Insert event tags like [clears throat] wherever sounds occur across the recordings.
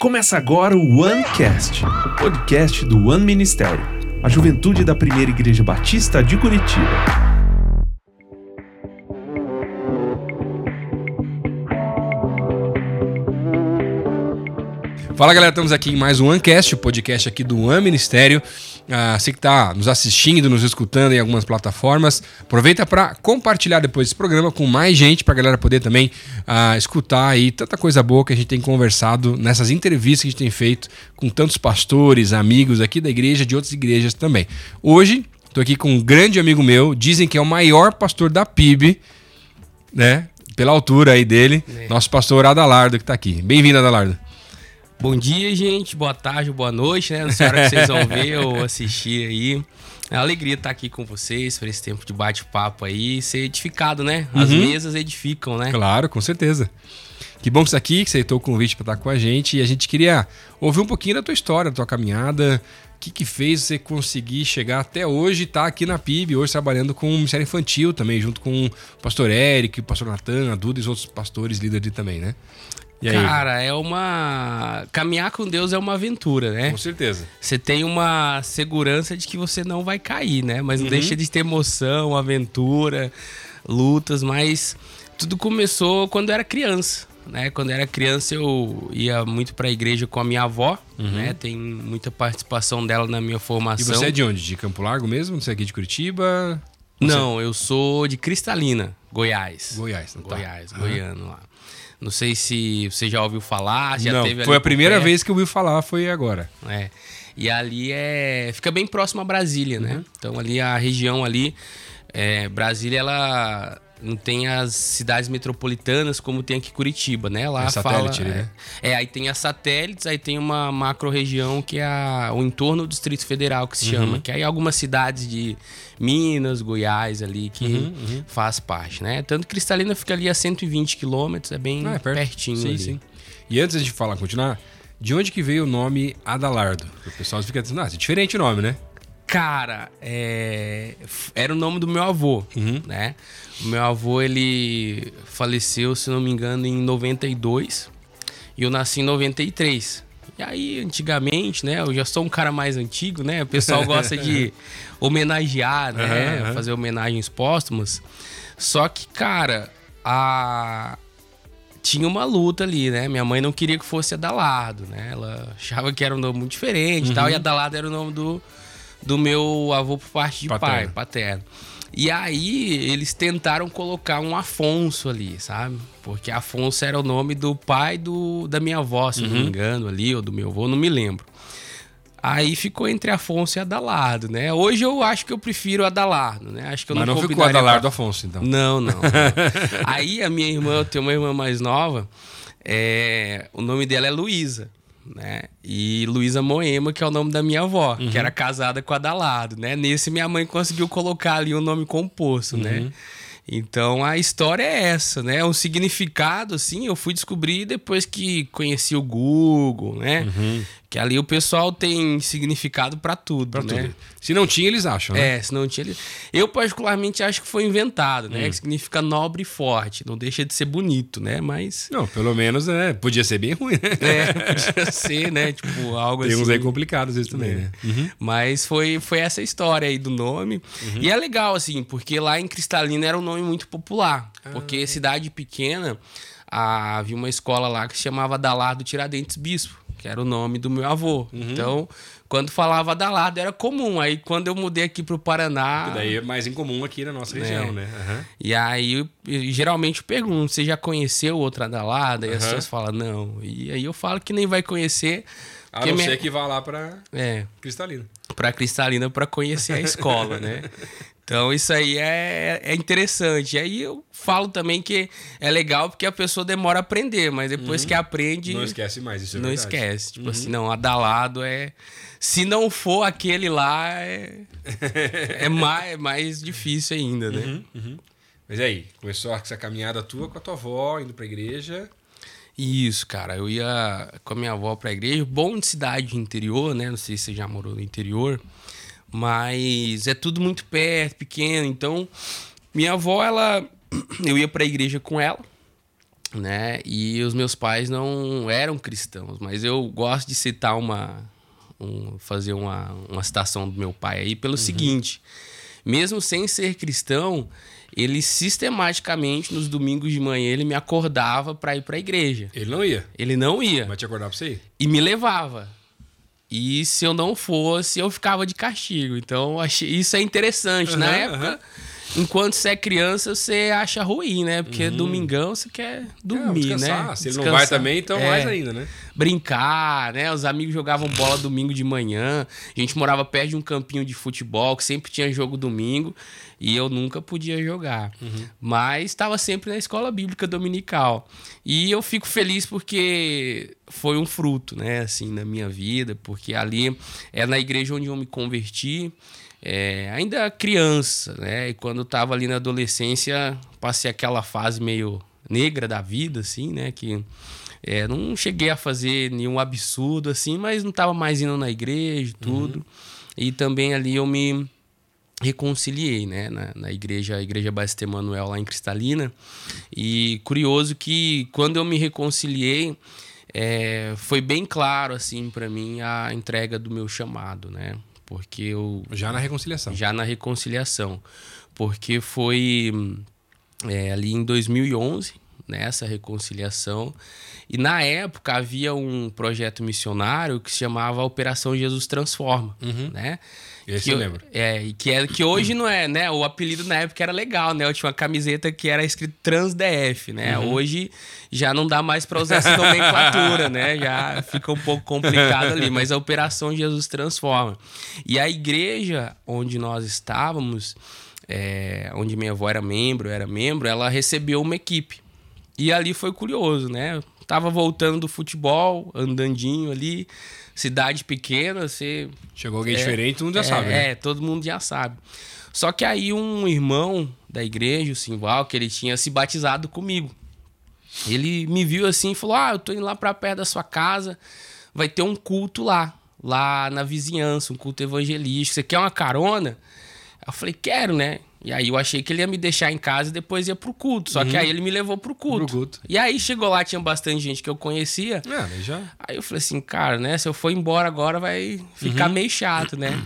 Começa agora o OneCast, o podcast do One Ministério, a juventude da primeira igreja batista de Curitiba. Fala galera, estamos aqui em mais um OneCast, o podcast aqui do One Ministério. Ah, você que está nos assistindo, nos escutando em algumas plataformas, aproveita para compartilhar depois esse programa com mais gente, para a galera poder também ah, escutar aí tanta coisa boa que a gente tem conversado nessas entrevistas que a gente tem feito com tantos pastores, amigos aqui da igreja, de outras igrejas também. Hoje, estou aqui com um grande amigo meu, dizem que é o maior pastor da PIB, né? Pela altura aí dele, nosso pastor Adalardo que está aqui. Bem-vindo, Adalardo. Bom dia, gente. Boa tarde, boa noite, né? Não sei a hora que vocês vão ver ou assistir aí. É uma alegria estar aqui com vocês por esse tempo de bate-papo aí, ser edificado, né? As uhum. mesas edificam, né? Claro, com certeza. Que bom que você está aqui, que você aceitou o convite para estar com a gente. E a gente queria ouvir um pouquinho da tua história, da tua caminhada. O que, que fez você conseguir chegar até hoje e estar tá aqui na PIB, hoje trabalhando com o Ministério Infantil também, junto com o pastor Eric, o pastor Natan, a Duda e os outros pastores líderes também, né? Cara, é uma. Caminhar com Deus é uma aventura, né? Com certeza. Você tem uma segurança de que você não vai cair, né? Mas não uhum. deixa de ter emoção, aventura, lutas, mas tudo começou quando eu era criança. Né? Quando eu era criança, eu ia muito para a igreja com a minha avó, uhum. né? Tem muita participação dela na minha formação. E você é de onde? De Campo Largo mesmo? Você é aqui de Curitiba? Não, eu sou de Cristalina, Goiás. Goiás, não tá. Goiás, uhum. goiano lá. Não sei se você já ouviu falar, já Não, teve Foi a primeira vez que eu ouvi falar, foi agora. É. E ali é. Fica bem próximo a Brasília, né? Uhum. Então ali a região ali. É, Brasília, ela não tem as cidades metropolitanas como tem aqui Curitiba, né? Lá é fala, satélite, né? É, aí tem as satélites, aí tem uma macro região que é a, o entorno do Distrito Federal que se uhum. chama, que aí algumas cidades de Minas, Goiás ali que uhum, uhum. faz parte, né? Tanto Cristalina fica ali a 120 quilômetros, é bem ah, é pertinho sim, ali. Sim. E antes de falar, continuar, de onde que veio o nome Adalardo? O pessoal fica dizendo, ah, é diferente o nome, né? Cara, é... era o nome do meu avô, uhum. né? O meu avô, ele faleceu, se não me engano, em 92 e eu nasci em 93. E aí, antigamente, né? Eu já sou um cara mais antigo, né? O pessoal gosta de [laughs] homenagear, né? Uhum, uhum. Fazer homenagens póstumas. Só que, cara, a... tinha uma luta ali, né? Minha mãe não queria que fosse Adalado, né? Ela achava que era um nome muito diferente e tal. E uhum. Adalado era o nome do do meu avô por parte de paterno. pai, paterno. E aí eles tentaram colocar um Afonso ali, sabe? Porque Afonso era o nome do pai do, da minha avó, se uhum. não me uhum. engano, ali, ou do meu avô, não me lembro. Aí ficou entre Afonso e Adalardo, né? Hoje eu acho que eu prefiro Adalardo, né? Acho que eu Mas não, não ficou Adalardo pra... Afonso, então. Não, não. não. [laughs] Aí a minha irmã, eu tenho uma irmã mais nova, é... o nome dela é Luísa né? E Luísa Moema, que é o nome da minha avó, uhum. que era casada com a Dalado, né? Nesse minha mãe conseguiu colocar ali o um nome composto, né? uhum. né? Então a história é essa, né? O significado, assim, eu fui descobrir depois que conheci o Google, né? Uhum. Que ali o pessoal tem significado para tudo, pra né? Tudo. Se não tinha, eles acham, né? É, se não tinha, eles... Eu particularmente acho que foi inventado, né? Hum. Que significa nobre e forte. Não deixa de ser bonito, né? Mas... Não, pelo menos, né? Podia ser bem ruim, né? É, podia ser, né? [laughs] Tipo, algo tem assim. Tem uns aí complicados isso também, é. né? Uhum. Mas foi, foi essa história aí do nome. Uhum. E é legal, assim, porque lá em Cristalina era um nome muito popular. Ah. Porque cidade pequena, havia uma escola lá que se chamava Dalardo Tiradentes Bispo que era o nome do meu avô. Uhum. Então, quando falava da Lado era comum. Aí quando eu mudei aqui pro Paraná. Que daí é mais incomum aqui na nossa região, é. né? Uhum. E aí eu, eu, geralmente eu pergunto: você já conheceu outra da Lada? E as pessoas falam, não. E aí eu falo que nem vai conhecer. A não minha... ser que vá lá para é, Cristalina. Para Cristalina para conhecer a escola, né? [laughs] Então isso aí é, é interessante. E aí eu falo também que é legal porque a pessoa demora a aprender, mas depois uhum. que aprende. Não esquece mais, isso é Não verdade. esquece. Tipo assim, uhum. assim, não, adalado é. Se não for aquele lá, é, [laughs] é, mais, é mais difícil ainda, né? Uhum, uhum. Mas aí, começou essa caminhada tua com a tua avó, indo pra igreja. Isso, cara. Eu ia com a minha avó pra igreja. Bom de cidade interior, né? Não sei se você já morou no interior. Mas é tudo muito perto, pequeno. Então, minha avó, ela. Eu ia pra igreja com ela. né? E os meus pais não eram cristãos, mas eu gosto de citar uma. Um, fazer uma, uma citação do meu pai aí pelo uhum. seguinte: mesmo sem ser cristão, ele sistematicamente nos domingos de manhã ele me acordava para ir para a igreja. Ele não ia. Ele não ia. Mas te acordava para você ir. E me levava. E se eu não fosse, eu ficava de castigo. Então, achei, isso é interessante. Uhum, Na época, uhum enquanto você é criança, você acha ruim, né? Porque uhum. domingão você quer dormir, é, né? Se ele não vai também, então é, mais ainda, né? Brincar, né? Os amigos jogavam bola domingo de manhã. A gente morava perto de um campinho de futebol que sempre tinha jogo domingo e eu nunca podia jogar. Uhum. Mas estava sempre na escola bíblica dominical. E eu fico feliz porque foi um fruto, né? Assim, na minha vida, porque ali é na igreja onde eu me converti é, ainda criança, né? E quando estava ali na adolescência, passei aquela fase meio negra da vida, assim, né? Que é, não cheguei a fazer nenhum absurdo, assim, mas não estava mais indo na igreja e tudo. Uhum. E também ali eu me reconciliei, né? Na, na igreja, a Igreja Batista Emanuel lá em Cristalina. E curioso que quando eu me reconciliei, é, foi bem claro, assim, para mim, a entrega do meu chamado, né? Porque eu já na reconciliação. Já na reconciliação. Porque foi é, ali em 2011 nessa né, reconciliação. E na época havia um projeto missionário que se chamava Operação Jesus Transforma uhum. né esse que eu lembro. É, que, é, que hoje não é, né? O apelido na época era legal, né? Eu tinha uma camiseta que era escrito TransDF, né? Uhum. Hoje já não dá mais para usar essa nomenclatura, né? Já fica um pouco complicado ali. Mas a Operação Jesus Transforma. E a igreja onde nós estávamos, é, onde minha avó era membro, era membro, ela recebeu uma equipe. E ali foi curioso, né? tava voltando do futebol, andandinho ali cidade pequena, você. Chegou alguém é, diferente, todo mundo já é, sabe, né? É, todo mundo já sabe. Só que aí um irmão da igreja, o Simval, que ele tinha se batizado comigo. Ele me viu assim e falou: Ah, eu tô indo lá pra perto da sua casa, vai ter um culto lá, lá na vizinhança, um culto evangelístico. Você quer uma carona? Eu falei, quero, né? E aí eu achei que ele ia me deixar em casa e depois ia pro culto. Só uhum. que aí ele me levou pro culto. pro culto. E aí chegou lá, tinha bastante gente que eu conhecia. É, já. Aí eu falei assim, cara, né? Se eu for embora agora vai ficar uhum. meio chato, né?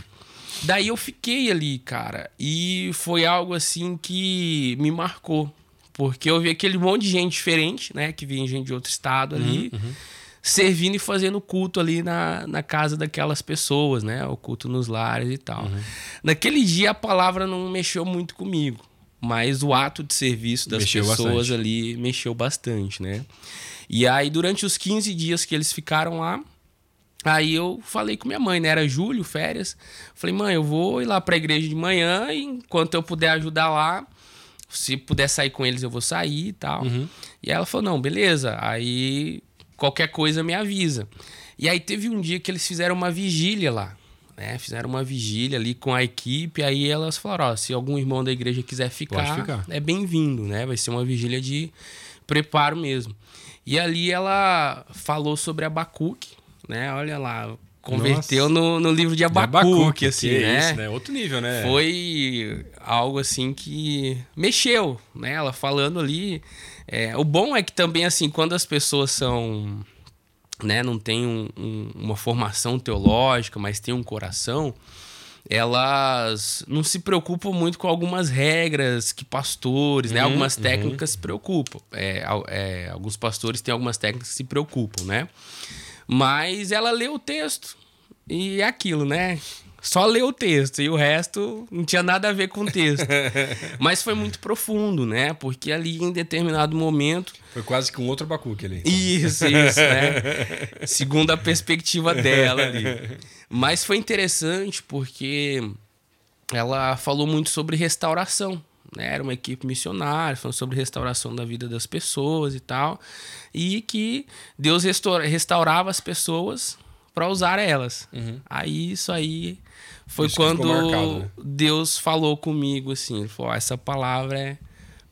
Daí eu fiquei ali, cara. E foi algo assim que me marcou. Porque eu vi aquele monte de gente diferente, né? Que vinha gente de outro estado ali. Uhum, uhum servindo e fazendo culto ali na, na casa daquelas pessoas, né? O culto nos lares e tal. Uhum. Naquele dia a palavra não mexeu muito comigo, mas o ato de serviço das mexeu pessoas bastante. ali mexeu bastante, né? E aí durante os 15 dias que eles ficaram lá, Aí eu falei com minha mãe, né? Era julho, férias. Falei, mãe, eu vou ir lá pra igreja de manhã e enquanto eu puder ajudar lá, se puder sair com eles, eu vou sair e tal. Uhum. E ela falou, não, beleza. Aí qualquer coisa me avisa. E aí teve um dia que eles fizeram uma vigília lá. Né? Fizeram uma vigília ali com a equipe. Aí elas falaram: ó, se algum irmão da igreja quiser ficar, ficar. é bem-vindo, né? Vai ser uma vigília de preparo mesmo. E ali ela falou sobre Abacuque, né? Olha lá, converteu no, no, livro de Abacuque, de Abacuque assim, né? Isso, né? Outro nível, né? Foi algo assim que mexeu, né? Ela falando ali é, o bom é que também, assim, quando as pessoas são. Né, não tem um, um, uma formação teológica, mas tem um coração, elas não se preocupam muito com algumas regras que pastores, né? Uhum, algumas uhum. técnicas uhum. se preocupam. É, é, alguns pastores têm algumas técnicas que se preocupam, né? Mas ela lê o texto e é aquilo, né? Só ler o texto e o resto não tinha nada a ver com o texto. [laughs] Mas foi muito profundo, né? Porque ali em determinado momento. Foi quase que um outro Abacuque ali. Isso, isso, né? [laughs] Segundo a perspectiva dela ali. Mas foi interessante porque ela falou muito sobre restauração. Né? Era uma equipe missionária, falando sobre restauração da vida das pessoas e tal. E que Deus restaurava as pessoas para usar elas. Uhum. Aí isso aí foi Isso quando marcado, né? Deus falou comigo assim, ele falou: essa palavra é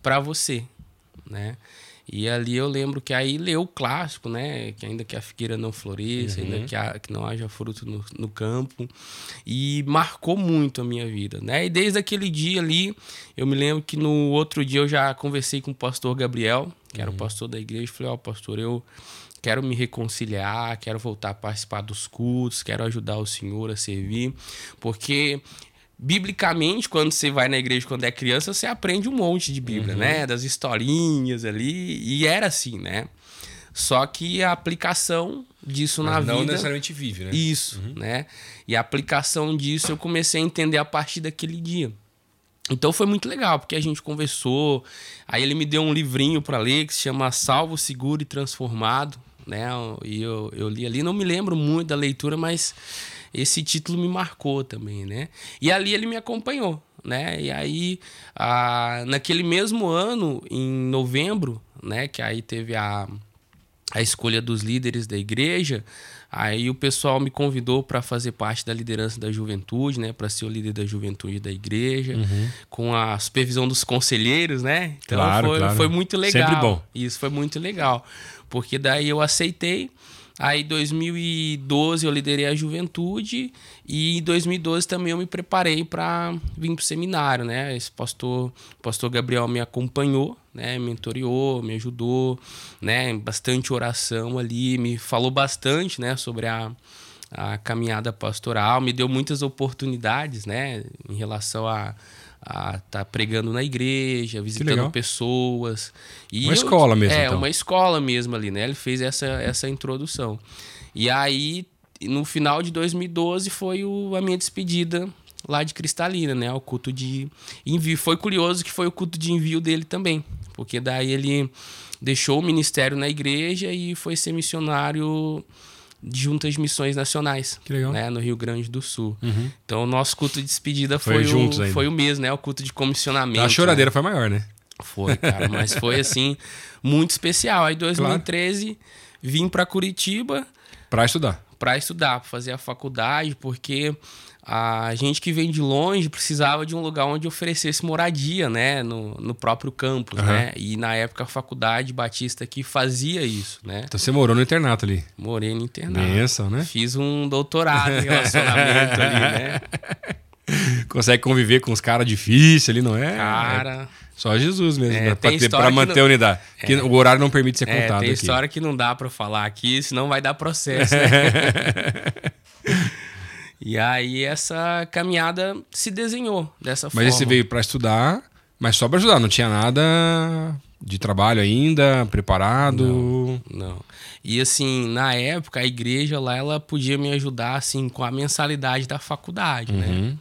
para você, né? E ali eu lembro que aí leu o clássico, né? Que ainda que a figueira não floresça, ainda que, a, que não haja fruto no, no campo. E marcou muito a minha vida, né? E desde aquele dia ali, eu me lembro que no outro dia eu já conversei com o pastor Gabriel, que era o pastor da igreja, e falei, ó, oh, pastor, eu quero me reconciliar, quero voltar a participar dos cultos, quero ajudar o Senhor a servir, porque biblicamente, quando você vai na igreja quando é criança, você aprende um monte de Bíblia, uhum. né? Das historinhas ali, e era assim, né? Só que a aplicação disso Mas na não vida. Não necessariamente vive, né? Isso, uhum. né? E a aplicação disso eu comecei a entender a partir daquele dia. Então foi muito legal, porque a gente conversou. Aí ele me deu um livrinho para ler que se chama Salvo, Seguro e Transformado, né? E eu, eu li ali, não me lembro muito da leitura, mas esse título me marcou também, né? E ali ele me acompanhou, né? E aí, a, naquele mesmo ano, em novembro, né? Que aí teve a, a escolha dos líderes da igreja, Aí o pessoal me convidou para fazer parte da liderança da juventude, né? Para ser o líder da juventude da igreja, uhum. com a supervisão dos conselheiros, né? Então claro, foi, claro. foi muito legal. Sempre bom. Isso foi muito legal. Porque daí eu aceitei. Aí, em 2012, eu liderei a juventude e em 2012 também eu me preparei para vir para o seminário, né? Esse pastor, pastor Gabriel me acompanhou, né? Mentoriou, me ajudou, né? Bastante oração ali, me falou bastante, né? Sobre a, a caminhada pastoral, me deu muitas oportunidades, né? Em relação a a estar tá pregando na igreja, visitando pessoas. E uma eu, escola mesmo. É, então. uma escola mesmo ali, né? Ele fez essa, essa introdução. E aí, no final de 2012, foi o, a minha despedida lá de Cristalina, né? O culto de envio. Foi curioso que foi o culto de envio dele também, porque daí ele deixou o ministério na igreja e foi ser missionário juntas de missões nacionais. Que legal. Né, no Rio Grande do Sul. Uhum. Então, o nosso culto de despedida foi, foi, o, foi o mesmo, né? O culto de comissionamento. A choradeira né? foi maior, né? Foi, cara. mas foi, [laughs] assim, muito especial. Aí, em 2013, claro. vim para Curitiba. Para estudar. Para estudar, para fazer a faculdade, porque a gente que vem de longe precisava de um lugar onde oferecesse moradia, né, no, no próprio campus, uhum. né? E na época a faculdade Batista aqui fazia isso, né? Então você morou no internato ali? Morei no internato. Benção, né? Fiz um doutorado em relacionamento ali, né? [laughs] Consegue conviver com os caras difíceis ali, não é? Cara. É só Jesus mesmo, é, para manter não... a unidade. É. Que o horário não permite ser é, contado. Tem aqui. história que não dá para falar aqui, senão vai dar processo. Né? [laughs] E aí essa caminhada se desenhou dessa mas forma. Mas você veio para estudar, mas só para estudar, não tinha nada de trabalho ainda preparado? Não, não. E assim, na época a igreja lá ela podia me ajudar assim com a mensalidade da faculdade, né? uhum. né?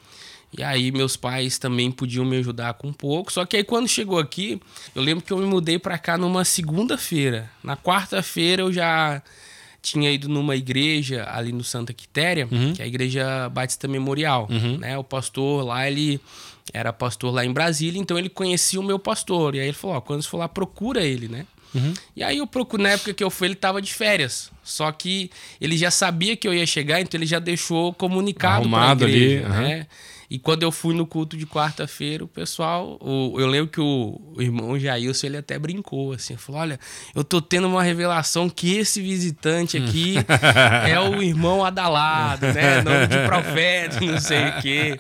E aí meus pais também podiam me ajudar com um pouco. Só que aí quando chegou aqui, eu lembro que eu me mudei para cá numa segunda-feira. Na quarta-feira eu já tinha ido numa igreja ali no Santa Quitéria, uhum. que é a igreja Batista Memorial, uhum. né? O pastor lá, ele era pastor lá em Brasília, então ele conhecia o meu pastor. E aí ele falou, ó, quando você for lá, procura ele, né? Uhum. E aí eu procuro, na época que eu fui, ele tava de férias. Só que ele já sabia que eu ia chegar, então ele já deixou comunicado Arrumado igreja, ali, né? E quando eu fui no culto de quarta-feira, o pessoal. O, eu lembro que o, o irmão Jailson ele até brincou assim. Falou: Olha, eu tô tendo uma revelação que esse visitante aqui é o irmão Adalado, né? [laughs] Nome de profeta, não sei o quê.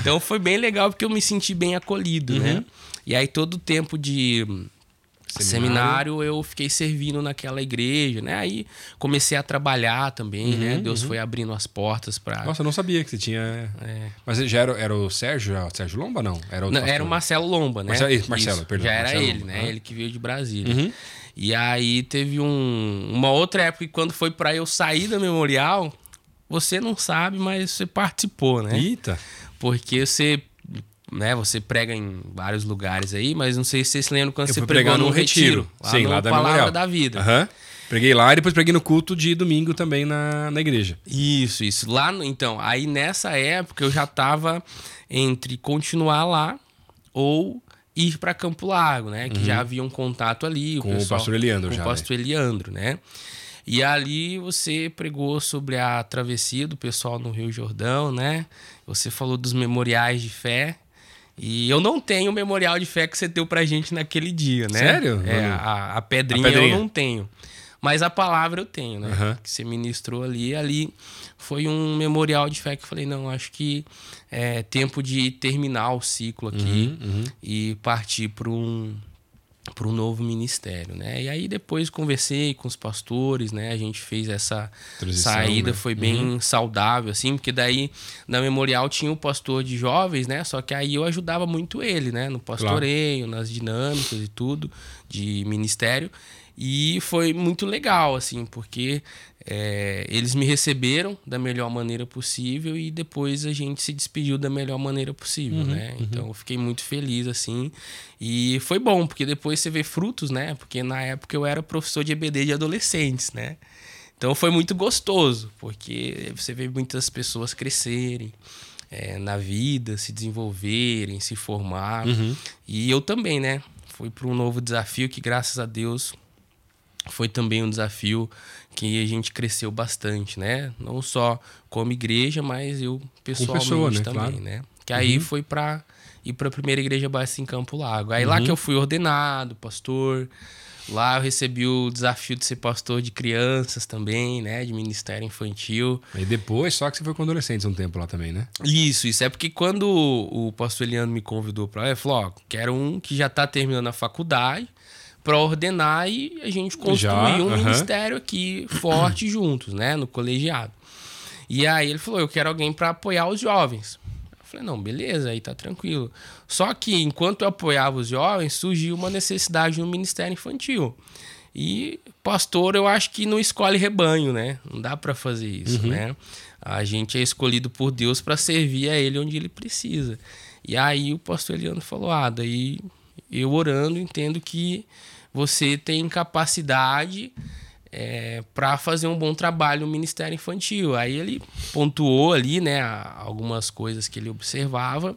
Então foi bem legal porque eu me senti bem acolhido, né? uhum. né? E aí todo o tempo de Seminário. seminário eu fiquei servindo naquela igreja, né? Aí comecei a trabalhar também, né? uhum, né? Deus uhum. foi abrindo as portas para. Nossa, eu não sabia que você tinha. É. Mas já era, era o Sérgio, o Sérgio Lomba, não? Era, não, era o Marcelo Lomba, né? Marcelo, Marcelo Isso, perdão. Já era Marcelo ele, Lomba. né? Uhum. Ele que veio de Brasília. Uhum. E aí teve um, uma outra época que quando foi para eu sair da memorial, você não sabe, mas você participou, né? Eita! Porque você né? Você prega em vários lugares aí, mas não sei se vocês lembram quando eu você pregou no retiro. retiro lá Sim, no lá da Palavra Memorial. da Vida. Uhum. Preguei lá e depois preguei no culto de domingo também na, na igreja. Isso, isso. Lá, no, então, aí nessa época eu já estava entre continuar lá ou ir para Campo Largo, né? Que uhum. já havia um contato ali. Com o, pessoal, o pastor Eliandro com já. Com o pastor né? Eliandro, né? E ali você pregou sobre a travessia do pessoal no Rio Jordão, né? Você falou dos memoriais de fé E eu não tenho o memorial de fé que você deu pra gente naquele dia, né? Sério? É, a, a pedrinha, A pedrinha. eu não tenho. Mas a palavra eu tenho, né? Aham. Que você ministrou ali. Ali foi um memorial de fé que eu falei, não, acho que é tempo de terminar o ciclo aqui Uhum, e partir para um para um novo ministério, né? E aí depois conversei com os pastores, né? A gente fez essa Transição, saída, né? foi bem saudável, assim, porque daí na memorial tinha o pastor de jovens, né? Só que aí eu ajudava muito ele, né? No pastoreio, nas dinâmicas e tudo de ministério. E foi muito legal, assim, porque é, eles me receberam da melhor maneira possível e depois a gente se despediu da melhor maneira possível, né? Então eu fiquei muito feliz, assim. E foi bom, porque depois você vê frutos, né? Porque na época eu era professor de EBD de adolescentes, né? Então foi muito gostoso, porque você vê muitas pessoas crescerem é, na vida, se desenvolverem, se formar. E eu também, né? Fui para um novo desafio que, graças a Deus, foi também um desafio que a gente cresceu bastante, né? Não só como igreja, mas eu pessoalmente pessoa, né? também, Claro. né? Que aí foi para ir para a primeira igreja Batista em Campo Lago. Aí lá que eu fui ordenado, pastor. Lá eu recebi o desafio de ser pastor de crianças também, né? De ministério infantil. Aí depois, só que você foi com adolescentes um tempo lá também, né? Isso, isso é porque quando o o pastor Eliano me convidou para lá, ele falou: Ó, quero um que já tá terminando a faculdade para ordenar e a gente construir Já, um ministério aqui forte [clears throat] juntos, né, no colegiado. E aí ele falou: Eu quero alguém para apoiar os jovens. Eu falei: Não, beleza, aí tá tranquilo. Só que enquanto eu apoiava os jovens, surgiu uma necessidade no ministério infantil. E pastor, eu acho que não escolhe rebanho, né? Não dá para fazer isso, né? A gente é escolhido por Deus para servir a ele onde ele precisa. E aí o pastor Eliano falou: "Ah, daí eu orando entendo que você tem capacidade para fazer um bom trabalho no Ministério Infantil. Aí ele pontuou ali, né, algumas coisas que ele observava.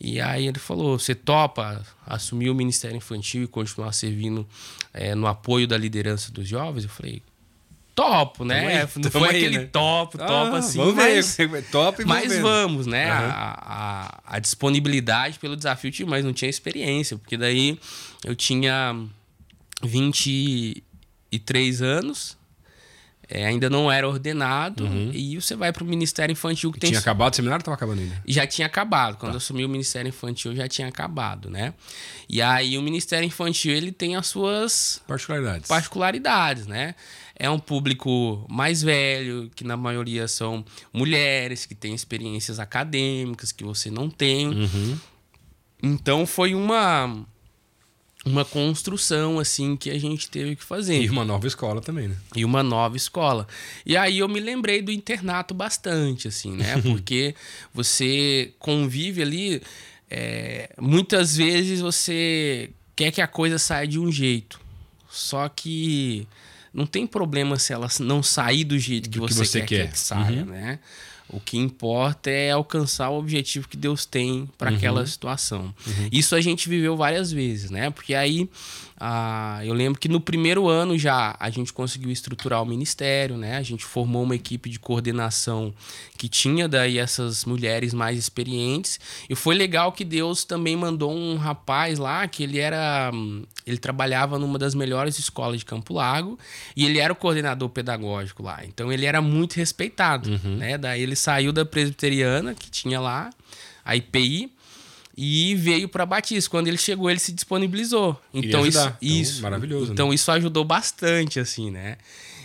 E aí ele falou: você topa assumir o Ministério Infantil e continuar servindo eh, no apoio da liderança dos jovens? Eu falei, topo, né? Aí, Não foi aí, aquele né? top, top Ah, assim, vamos ver, mas, top e vamos mas vendo. vamos, né? Aham. A, a, a disponibilidade pelo desafio tinha, mas não tinha experiência, porque daí eu tinha 23 anos, é, ainda não era ordenado, e você vai para o Ministério Infantil que tem Tinha acabado o seminário ou tava acabando ainda? já tinha acabado. Tá. Quando eu assumi o Ministério Infantil, já tinha acabado, né? E aí o Ministério Infantil, ele tem as suas Particularidades. particularidades, né? É um público mais velho, que na maioria são mulheres, que têm experiências acadêmicas que você não tem. Uhum. Então foi uma uma construção assim que a gente teve que fazer E uma nova escola também, né? e uma nova escola. E aí eu me lembrei do internato bastante, assim, né? [laughs] Porque você convive ali, é, muitas vezes você quer que a coisa saia de um jeito. Só que não tem problema se ela não sair do jeito que, Do que você, você quer, quer. que saia, né? O que importa é alcançar o objetivo que Deus tem para aquela situação. Isso a gente viveu várias vezes, né? Porque aí ah, eu lembro que no primeiro ano já a gente conseguiu estruturar o ministério, né? A gente formou uma equipe de coordenação que tinha daí essas mulheres mais experientes. E foi legal que Deus também mandou um rapaz lá que ele era. hum, Ele trabalhava numa das melhores escolas de Campo Largo e ele era o coordenador pedagógico lá. Então ele era muito respeitado, né? Daí ele saiu da presbiteriana que tinha lá, a IPI, e veio para Batista. Quando ele chegou, ele se disponibilizou. Então isso. Então, isso maravilhoso, né? Então isso ajudou bastante, assim, né?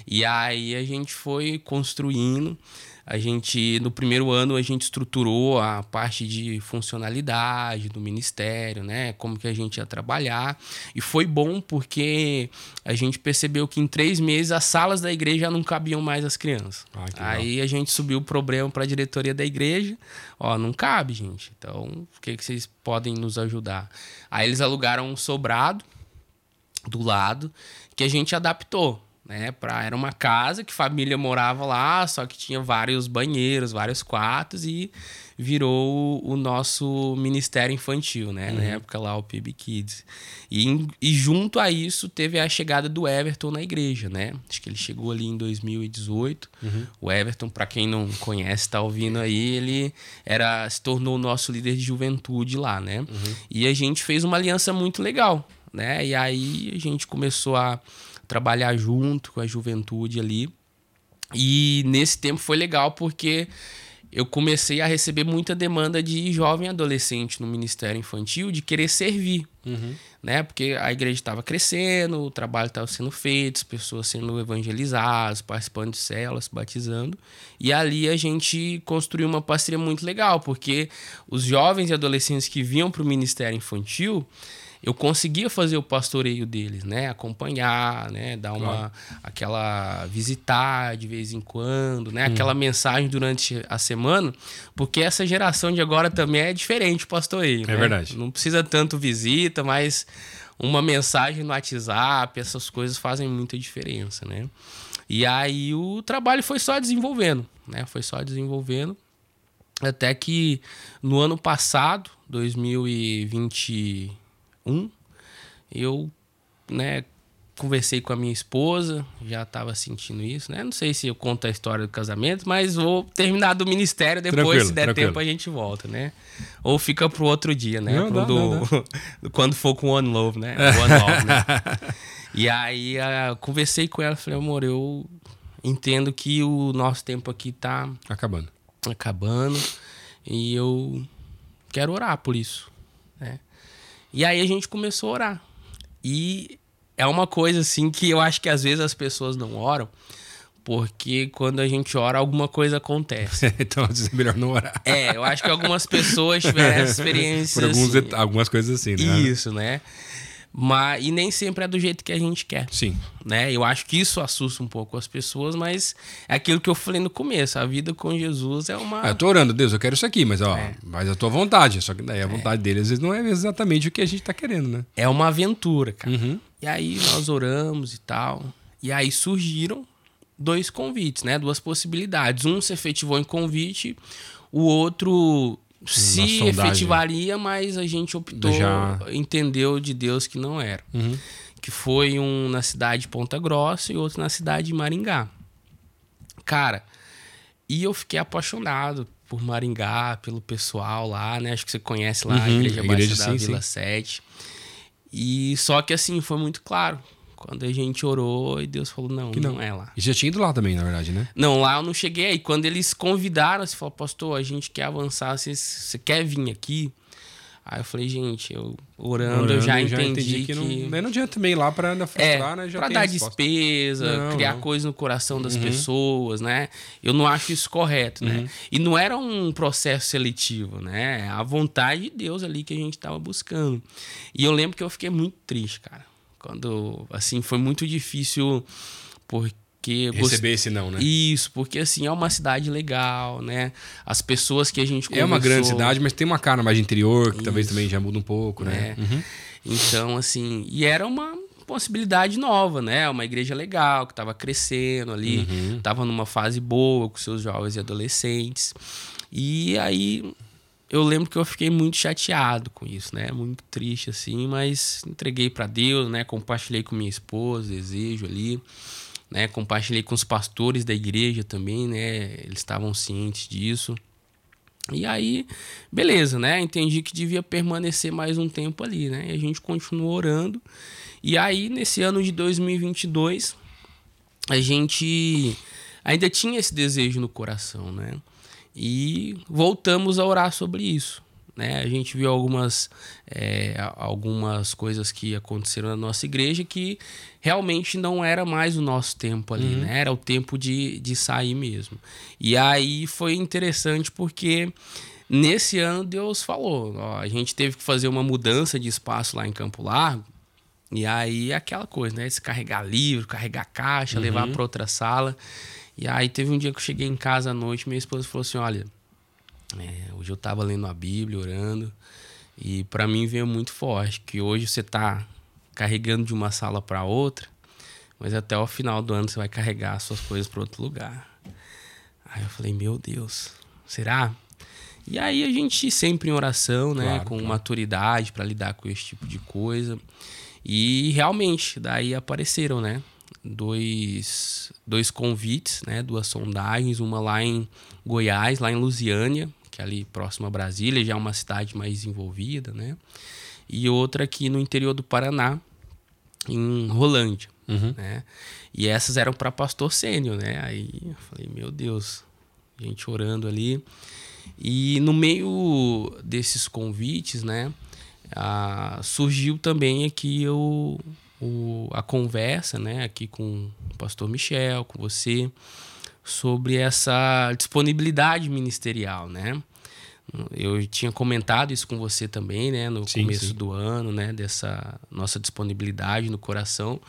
E aí a gente foi construindo. A gente, no primeiro ano, a gente estruturou a parte de funcionalidade do ministério, né? Como que a gente ia trabalhar. E foi bom porque a gente percebeu que em três meses as salas da igreja já não cabiam mais as crianças. Ah. Aí a gente subiu o problema para a diretoria da igreja. Ó, não cabe, gente. Então, o que, que vocês podem nos ajudar? Aí eles alugaram um sobrado do lado que a gente adaptou. Né? Pra, era uma casa que família morava lá, só que tinha vários banheiros, vários quartos e virou o, nosso ministério infantil, né? Uhum. Na época lá, o PIB Kids. E, e junto a isso teve a chegada do Everton na igreja, né? Acho que ele chegou ali em 2018. Uhum. O Everton, para quem não conhece, tá ouvindo aí, ele era se tornou o nosso líder de juventude lá, né? Uhum. E a gente fez uma aliança muito legal, né? E aí a gente começou a trabalhar junto com a juventude ali. E nesse tempo foi legal porque eu comecei a receber muita demanda de jovem adolescente no Ministério Infantil de querer servir, uhum. né? Porque a igreja estava crescendo, o trabalho estava sendo feito, as pessoas sendo evangelizadas, participando de células, batizando. E ali a gente construiu uma parceria muito legal, porque os jovens e adolescentes que vinham para o Ministério Infantil eu conseguia fazer o pastoreio deles, né? Acompanhar, né? Dar uma claro. aquela visitar de vez em quando, né? Hum. Aquela mensagem durante a semana, porque essa geração de agora também é diferente o pastoreio. É né? verdade. Não precisa tanto visita, mas uma mensagem no WhatsApp, essas coisas fazem muita diferença, né? E aí o trabalho foi só desenvolvendo, né? Foi só desenvolvendo até que no ano passado, 2020 um, eu, né, conversei com a minha esposa, já estava sentindo isso, né? Não sei se eu conto a história do casamento, mas vou terminar do ministério depois, tranquilo, se der tranquilo. tempo a gente volta, né? Ou fica pro outro dia, né? Não, dá, não, dá. [laughs] Quando for com One Love, né? One Love, né? [laughs] e aí conversei com ela, falei, amor, eu entendo que o nosso tempo aqui tá acabando. Acabando. E eu quero orar por isso, né? E aí a gente começou a orar. E é uma coisa assim que eu acho que às vezes as pessoas não oram, porque quando a gente ora, alguma coisa acontece. [laughs] então, às vezes é melhor não orar. É, eu acho que algumas pessoas tiveram essa experiência. Por alguns, assim. algumas coisas assim, né? Isso, né? Mas, e nem sempre é do jeito que a gente quer. Sim. Né? Eu acho que isso assusta um pouco as pessoas, mas é aquilo que eu falei no começo: a vida com Jesus é uma. Ah, eu tô orando, Deus, eu quero isso aqui, mas ó, é. mas a tua vontade. Só que daí a é. vontade é. dele às vezes não é exatamente o que a gente tá querendo, né? É uma aventura, cara. Uhum. E aí nós oramos e tal. E aí surgiram dois convites, né? Duas possibilidades. Um se efetivou em convite, o outro se efetivaria, mas a gente optou, Já... entendeu de Deus que não era. Uhum. Que foi um na cidade de Ponta Grossa e outro na cidade de Maringá. Cara, e eu fiquei apaixonado por Maringá, pelo pessoal lá, né? Acho que você conhece lá uhum, a Igreja, a igreja sim, da Vila sim. 7. E só que assim, foi muito claro. Quando a gente orou e Deus falou, não, que não, não é lá. E já tinha ido lá também, na verdade, né? Não, lá eu não cheguei. Aí quando eles convidaram, você falou, pastor, a gente quer avançar, você, você quer vir aqui? Aí eu falei, gente, eu orando, orando eu já, já entendi, entendi, que, que... Não, não adianta também ir lá pra frustrar, é, né? Já pra dar despesa, não, criar não. coisa no coração das uhum. pessoas, né? Eu não acho isso correto, né? uhum. né? E não era um processo seletivo, né? A vontade de Deus ali que a gente tava buscando. E eu lembro que eu fiquei muito triste, cara. Quando, assim, foi muito difícil porque... Receber esse não, né? Isso, porque, assim, é uma cidade legal, né? As pessoas que a gente conversou... É uma grande cidade, mas tem uma cara mais de interior, que Isso. talvez também já muda um pouco, né? É. Uhum. Então, assim... E era uma possibilidade nova, né? Uma igreja legal, que estava crescendo ali, estava uhum. numa fase boa com seus jovens e adolescentes. E aí eu lembro que eu fiquei muito chateado com isso, né? Muito triste assim, mas entreguei para Deus, né? Compartilhei com minha esposa, desejo ali, né? Compartilhei com os pastores da igreja também, né? Eles estavam cientes disso. E aí, beleza, né? Entendi que devia permanecer mais um tempo ali, né? E a gente continuou orando. E aí, nesse ano de 2022, a gente ainda tinha esse desejo no coração, né? E voltamos a orar sobre isso. Né? A gente viu algumas, é, algumas coisas que aconteceram na nossa igreja que realmente não era mais o nosso tempo ali, uhum. né? Era o tempo de, de sair mesmo. E aí foi interessante porque nesse ano Deus falou: ó, a gente teve que fazer uma mudança de espaço lá em Campo Largo. E aí aquela coisa, né? Se carregar livro, carregar caixa, uhum. levar para outra sala. E aí teve um dia que eu cheguei em casa à noite, minha esposa falou assim: olha, é, hoje eu tava lendo a Bíblia, orando, e para mim veio muito forte que hoje você tá carregando de uma sala para outra, mas até o final do ano você vai carregar suas coisas para outro lugar. Aí eu falei, meu Deus, será? E aí a gente sempre em oração, né, Claro, com claro. maturidade para lidar com esse tipo de coisa. E realmente, daí apareceram, né, dois, dois convites, né, duas sondagens, uma lá em Goiás, lá em Lusiânia, que é ali próximo a Brasília, já é uma cidade mais desenvolvida, né? E outra aqui no interior do Paraná, em Rolândia, né? E essas eram para pastor sênior, né? Aí eu falei, meu Deus, gente orando ali. E no meio desses convites, né, ah, surgiu também aqui o, o, a conversa, né, aqui com o pastor Michel, com você, sobre essa disponibilidade ministerial, né? Eu tinha comentado isso com você também, né, no Sim, começo sim. do ano, né, dessa nossa disponibilidade no coração.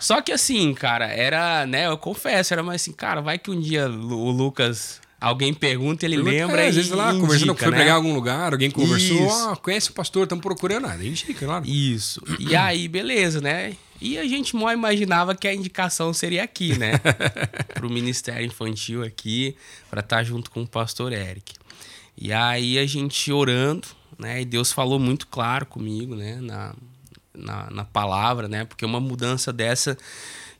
Só que assim, cara, era, né, eu confesso, era mais assim, cara, vai que um dia o Lucas, alguém pergunta, ele lembra é, às vezes lá, indica, conversando, foi né? pregar em algum lugar, alguém conversou, ah, conhece o pastor, estamos procurando nada. Indica, claro. Isso. E [clears throat] aí, beleza, né? E a gente mal imaginava que a indicação seria aqui, né? [laughs] Pro Ministério Infantil aqui, para estar junto com o pastor Eric. E aí a gente orando, né? E Deus falou muito claro comigo, né? Na, na, na palavra, né? Porque uma mudança dessa,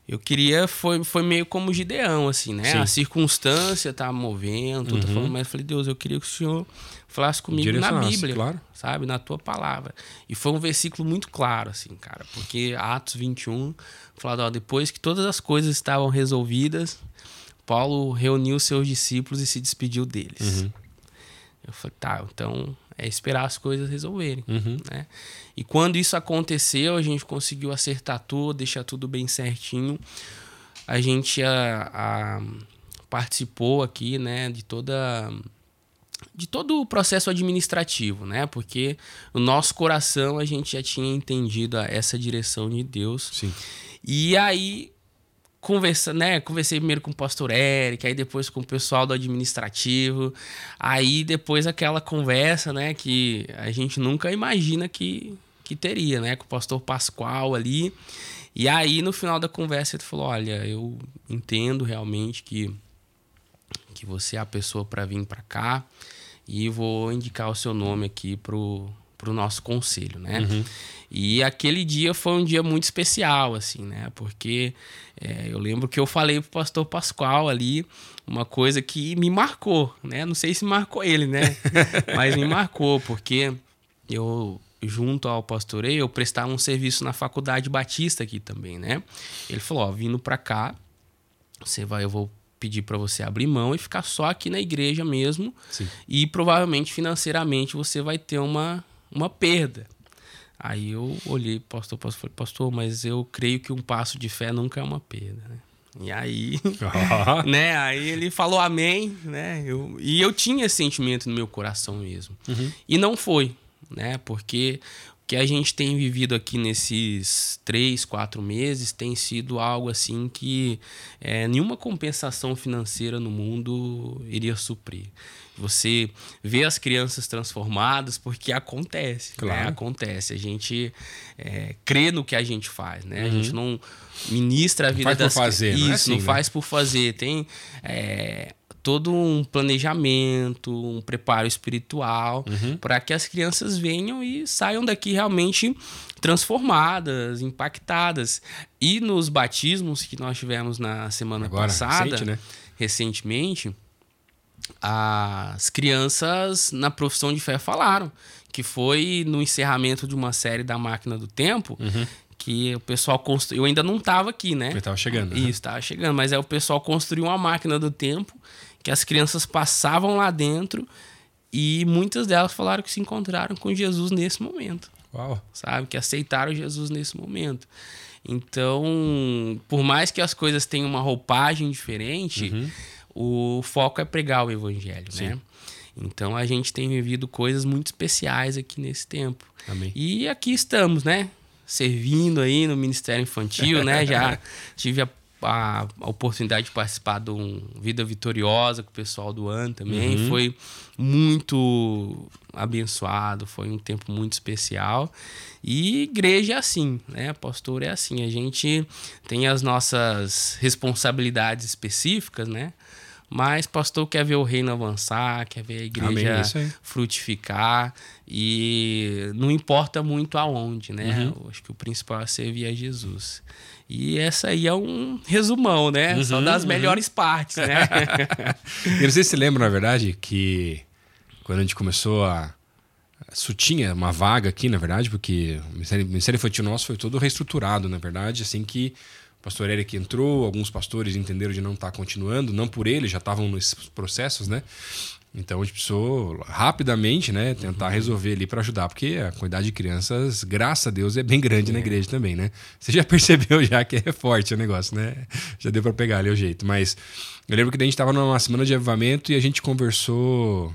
eu queria, foi, foi meio como Gideão, assim, né? Sim. A circunstância tá movendo, tudo, falando, mas eu falei, Deus, eu queria que o Senhor falasse comigo na Bíblia claro. sabe? Na tua palavra. E foi um versículo muito claro, assim, cara, porque Atos 21 fala, ó, depois que todas as coisas estavam resolvidas, Paulo reuniu seus discípulos e se despediu deles. Eu falei, tá, então é esperar as coisas resolverem, né? E quando isso aconteceu, a gente conseguiu acertar tudo, deixar tudo bem certinho. A gente a, a- participou aqui, né, de toda de todo o processo administrativo, né? Porque o nosso coração a gente já tinha entendido essa direção de Deus. Sim. E aí conversa, né? Conversei primeiro com o pastor Eric, aí depois com o pessoal do administrativo, aí depois aquela conversa, né, que a gente nunca imagina que que teria, né, com o pastor Pascoal ali. E aí no final da conversa ele falou: "Olha, eu entendo realmente que que você é a pessoa para vir para cá e vou indicar o seu nome aqui pro, pro nosso conselho, né? E aquele dia foi um dia muito especial, assim, né? Porque é, eu lembro que eu falei pro pastor Pascoal ali uma coisa que me marcou, né? Não sei se marcou ele, né? [laughs] Mas me marcou, porque eu junto ao pastoreio, eu prestava um serviço na faculdade batista aqui também, né? Ele falou, ó, vindo para cá, você vai, eu vou pedir para você abrir mão e ficar só aqui na igreja mesmo. Sim. E provavelmente financeiramente você vai ter uma, uma perda. Aí eu olhei, pastor, pastor, falei, pastor, mas eu creio que um passo de fé nunca é uma perda, né? E aí, [laughs] né? Aí ele falou amém, né? Eu, e eu tinha esse sentimento no meu coração mesmo. E não foi, né? Porque o que a gente tem vivido aqui nesses três, quatro meses tem sido algo assim que é, nenhuma compensação financeira no mundo iria suprir. Você vê as crianças transformadas porque acontece, né? Claro. Acontece. A gente é, crê no que a gente faz, né? A gente não ministra a vida faz por das fazer, Isso, não é assim, não né? faz por fazer. Tem é, todo um planejamento, um preparo espiritual Uhum. para que as crianças venham e saiam daqui realmente transformadas, impactadas. E nos batismos que nós tivemos na semana Agora, passada, recente, né? recentemente, as crianças na profissão de fé falaram que foi no encerramento de uma série da Máquina do Tempo que o pessoal construiu. Eu ainda não estava aqui, né? Ele tava chegando. Isso, estava chegando. Mas aí o pessoal construiu uma máquina do tempo que as crianças passavam lá dentro e muitas delas falaram que se encontraram com Jesus nesse momento Uau. sabe? Que aceitaram Jesus nesse momento. Então, por mais que as coisas tenham uma roupagem diferente, o foco é pregar o evangelho, né? Então a gente tem vivido coisas muito especiais aqui nesse tempo. Amém. E aqui estamos, né? Servindo aí no Ministério Infantil, né? Já [laughs] tive a a, a oportunidade de participar de um Vida Vitoriosa com o pessoal do ano também. Uhum. Foi muito abençoado, foi um tempo muito especial. E igreja é assim, né? Pastor é assim. A gente tem as nossas responsabilidades específicas, né? Mas pastor quer ver o reino avançar, quer ver a igreja Amém, aí. frutificar e não importa muito aonde, né? Uhum. Acho que o principal é servir a Jesus. E essa aí é um resumão, né? Uhum, das uhum. melhores partes, né? [laughs] Eu não sei se você lembra, na verdade, que quando a gente começou a. Isso tinha uma vaga aqui, na verdade, porque o Ministério, o Ministério Infantil nosso foi todo reestruturado, na verdade, assim que o pastor Eric entrou, alguns pastores entenderam de não estar continuando, não por ele, já estavam nesses processos, né? Então a gente precisou rapidamente, né, tentar resolver ali para ajudar, porque a quantidade de crianças, graças a Deus, é bem grande na igreja também, né? Você já [laughs] percebeu já que é forte o negócio, né? Já deu para pegar ali o jeito, mas eu lembro que a gente estava numa semana de avivamento e a gente conversou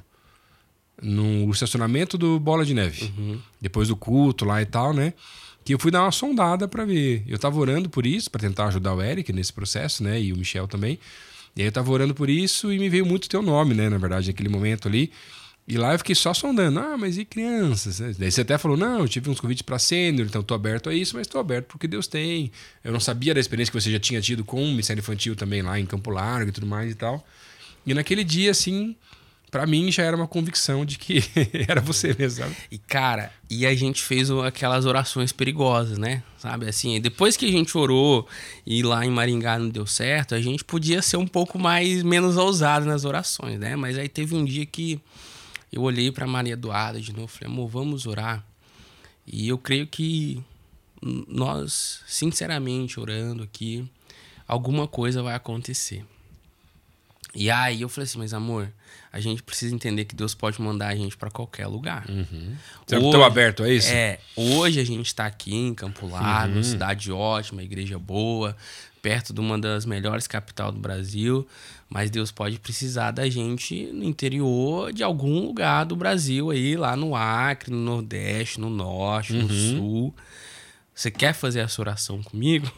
no estacionamento do Bola de Neve. Depois do culto lá e tal, né? Que eu fui dar uma sondada para ver. Eu tava orando por isso, para tentar ajudar o Eric nesse processo, né? E o Michel também. E aí eu tava orando por isso e me veio muito teu nome, né? Na verdade, naquele momento ali. E lá eu fiquei só sondando. Ah, mas e crianças? Daí você até falou: não, eu tive uns convites para sênior, então tô aberto a isso, mas tô aberto porque Deus tem. Eu não sabia da experiência que você já tinha tido com o Ministério Infantil também lá em Campo Largo e tudo mais e tal. E naquele dia, assim, para mim já era uma convicção de que [laughs] era você mesmo, sabe? E, cara, e a gente fez aquelas orações perigosas, né? Sabe, assim, depois que a gente orou e lá em Maringá não deu certo, a gente podia ser um pouco mais, menos ousado nas orações, né? Mas aí teve um dia que eu olhei pra Maria Eduarda de novo falei, amor, vamos orar. E eu creio que nós, sinceramente, orando aqui, alguma coisa vai acontecer. E aí eu falei assim, mas amor, a gente precisa entender que Deus pode mandar a gente pra qualquer lugar. Você Hoje- tão aberto a isso? É, hoje a gente tá aqui em Campo Largo, cidade ótima, igreja boa, perto de uma das melhores capital do Brasil, mas Deus pode precisar da gente no interior de algum lugar do Brasil aí, lá no Acre, no Nordeste, no Norte, no Sul. Você quer fazer essa oração comigo?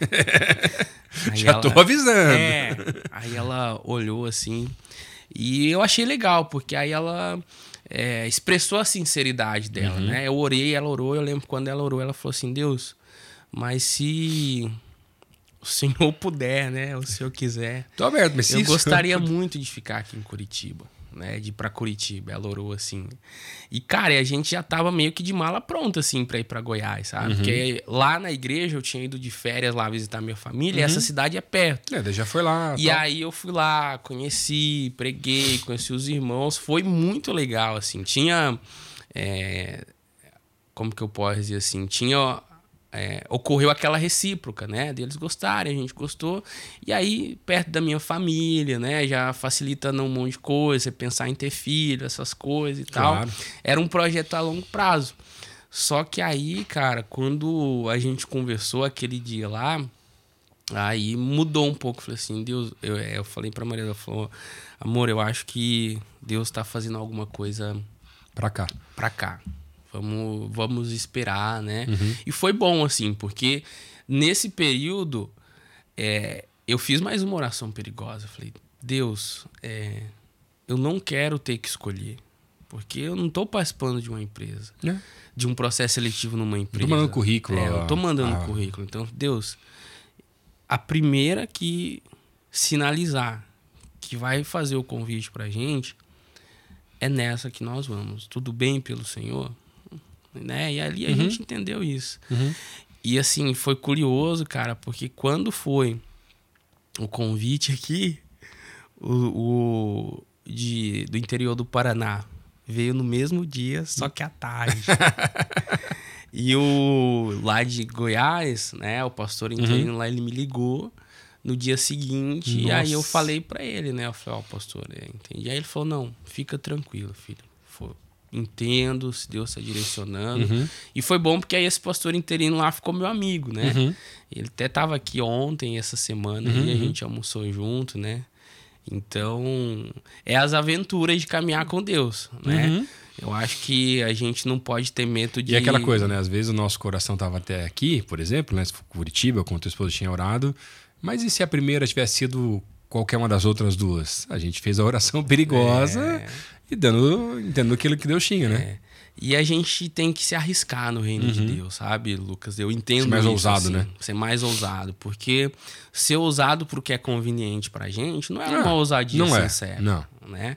[laughs] Já ela- tô avisando. é. Aí ela olhou assim. E eu achei legal, porque aí ela é, expressou a sinceridade dela, Uhum. né? Eu orei, ela orou. Eu lembro quando ela orou, ela falou assim: Deus, mas se o senhor puder, né? O senhor quiser. Tô aberto, mas Eu isso- gostaria muito de ficar aqui em Curitiba, né? De ir pra Curitiba, ela orou assim. E, cara, a gente já tava meio que de mala pronta, assim, pra ir pra Goiás, sabe? Uhum. Porque lá na igreja eu tinha ido de férias lá visitar minha família e essa cidade é perto. É, já foi lá. E aí eu fui lá, conheci, preguei, conheci os irmãos. Foi muito legal, assim. Tinha. é, como que eu posso dizer assim? Tinha. É, ocorreu aquela recíproca, né? Deles gostarem, a gente gostou. E aí, perto da minha família, né? Já facilita num monte de coisa, você pensar em ter filho, essas coisas e tal. Claro. Era um projeto a longo prazo. Só que aí, cara, quando a gente conversou aquele dia lá, Aí mudou um pouco. Falei assim, Deus, eu, é, eu falei pra Maria, ela falou, amor, eu acho que Deus tá fazendo alguma coisa Pra cá. pra cá. Vamos, vamos esperar, né? E foi bom, assim, porque nesse período é, eu fiz mais uma oração perigosa. Falei, Deus, é, eu não quero ter que escolher. Porque eu não tô participando de uma empresa, É. de um processo seletivo numa empresa. mandando currículo, É, eu tô mandando ah. currículo. Então, Deus, a primeira que sinalizar que vai fazer o convite pra gente é nessa que nós vamos. Tudo bem pelo Senhor? Né? E ali a gente entendeu isso. E assim, foi curioso, cara, porque quando foi o convite aqui, o, o de, do interior do Paraná veio no mesmo dia, só que à tarde. [laughs] e o lá de Goiás, né, o pastor interino lá, ele me ligou no dia seguinte, e aí eu Nossa. falei pra ele, né, eu falei, ó, pastor, é, entendi. Aí ele falou, não, fica tranquilo, filho. Fo- Entendo se Deus está direcionando. E foi bom porque aí esse pastor interino lá ficou meu amigo, né? Ele até tava aqui ontem, essa semana, e a gente almoçou junto, né? Então, é as aventuras de caminhar com Deus, né? Eu acho que a gente não pode ter medo de. E aquela coisa, né? Às vezes o nosso coração tava até aqui, por exemplo, né? Curitiba, quando tua esposa tinha orado, Mas e se a primeira tivesse sido qualquer uma das outras duas? A gente fez a oração [laughs] perigosa É. e dando, entendendo aquilo que Deus tinha, né? É. E a gente tem que se arriscar no reino de Deus, sabe, Lucas? Eu entendo Ser mais isso, ousado, assim, né? Ser mais ousado. Porque ser ousado pro que é conveniente pra gente não é Não, uma ousadia não é, sincera. não. Né?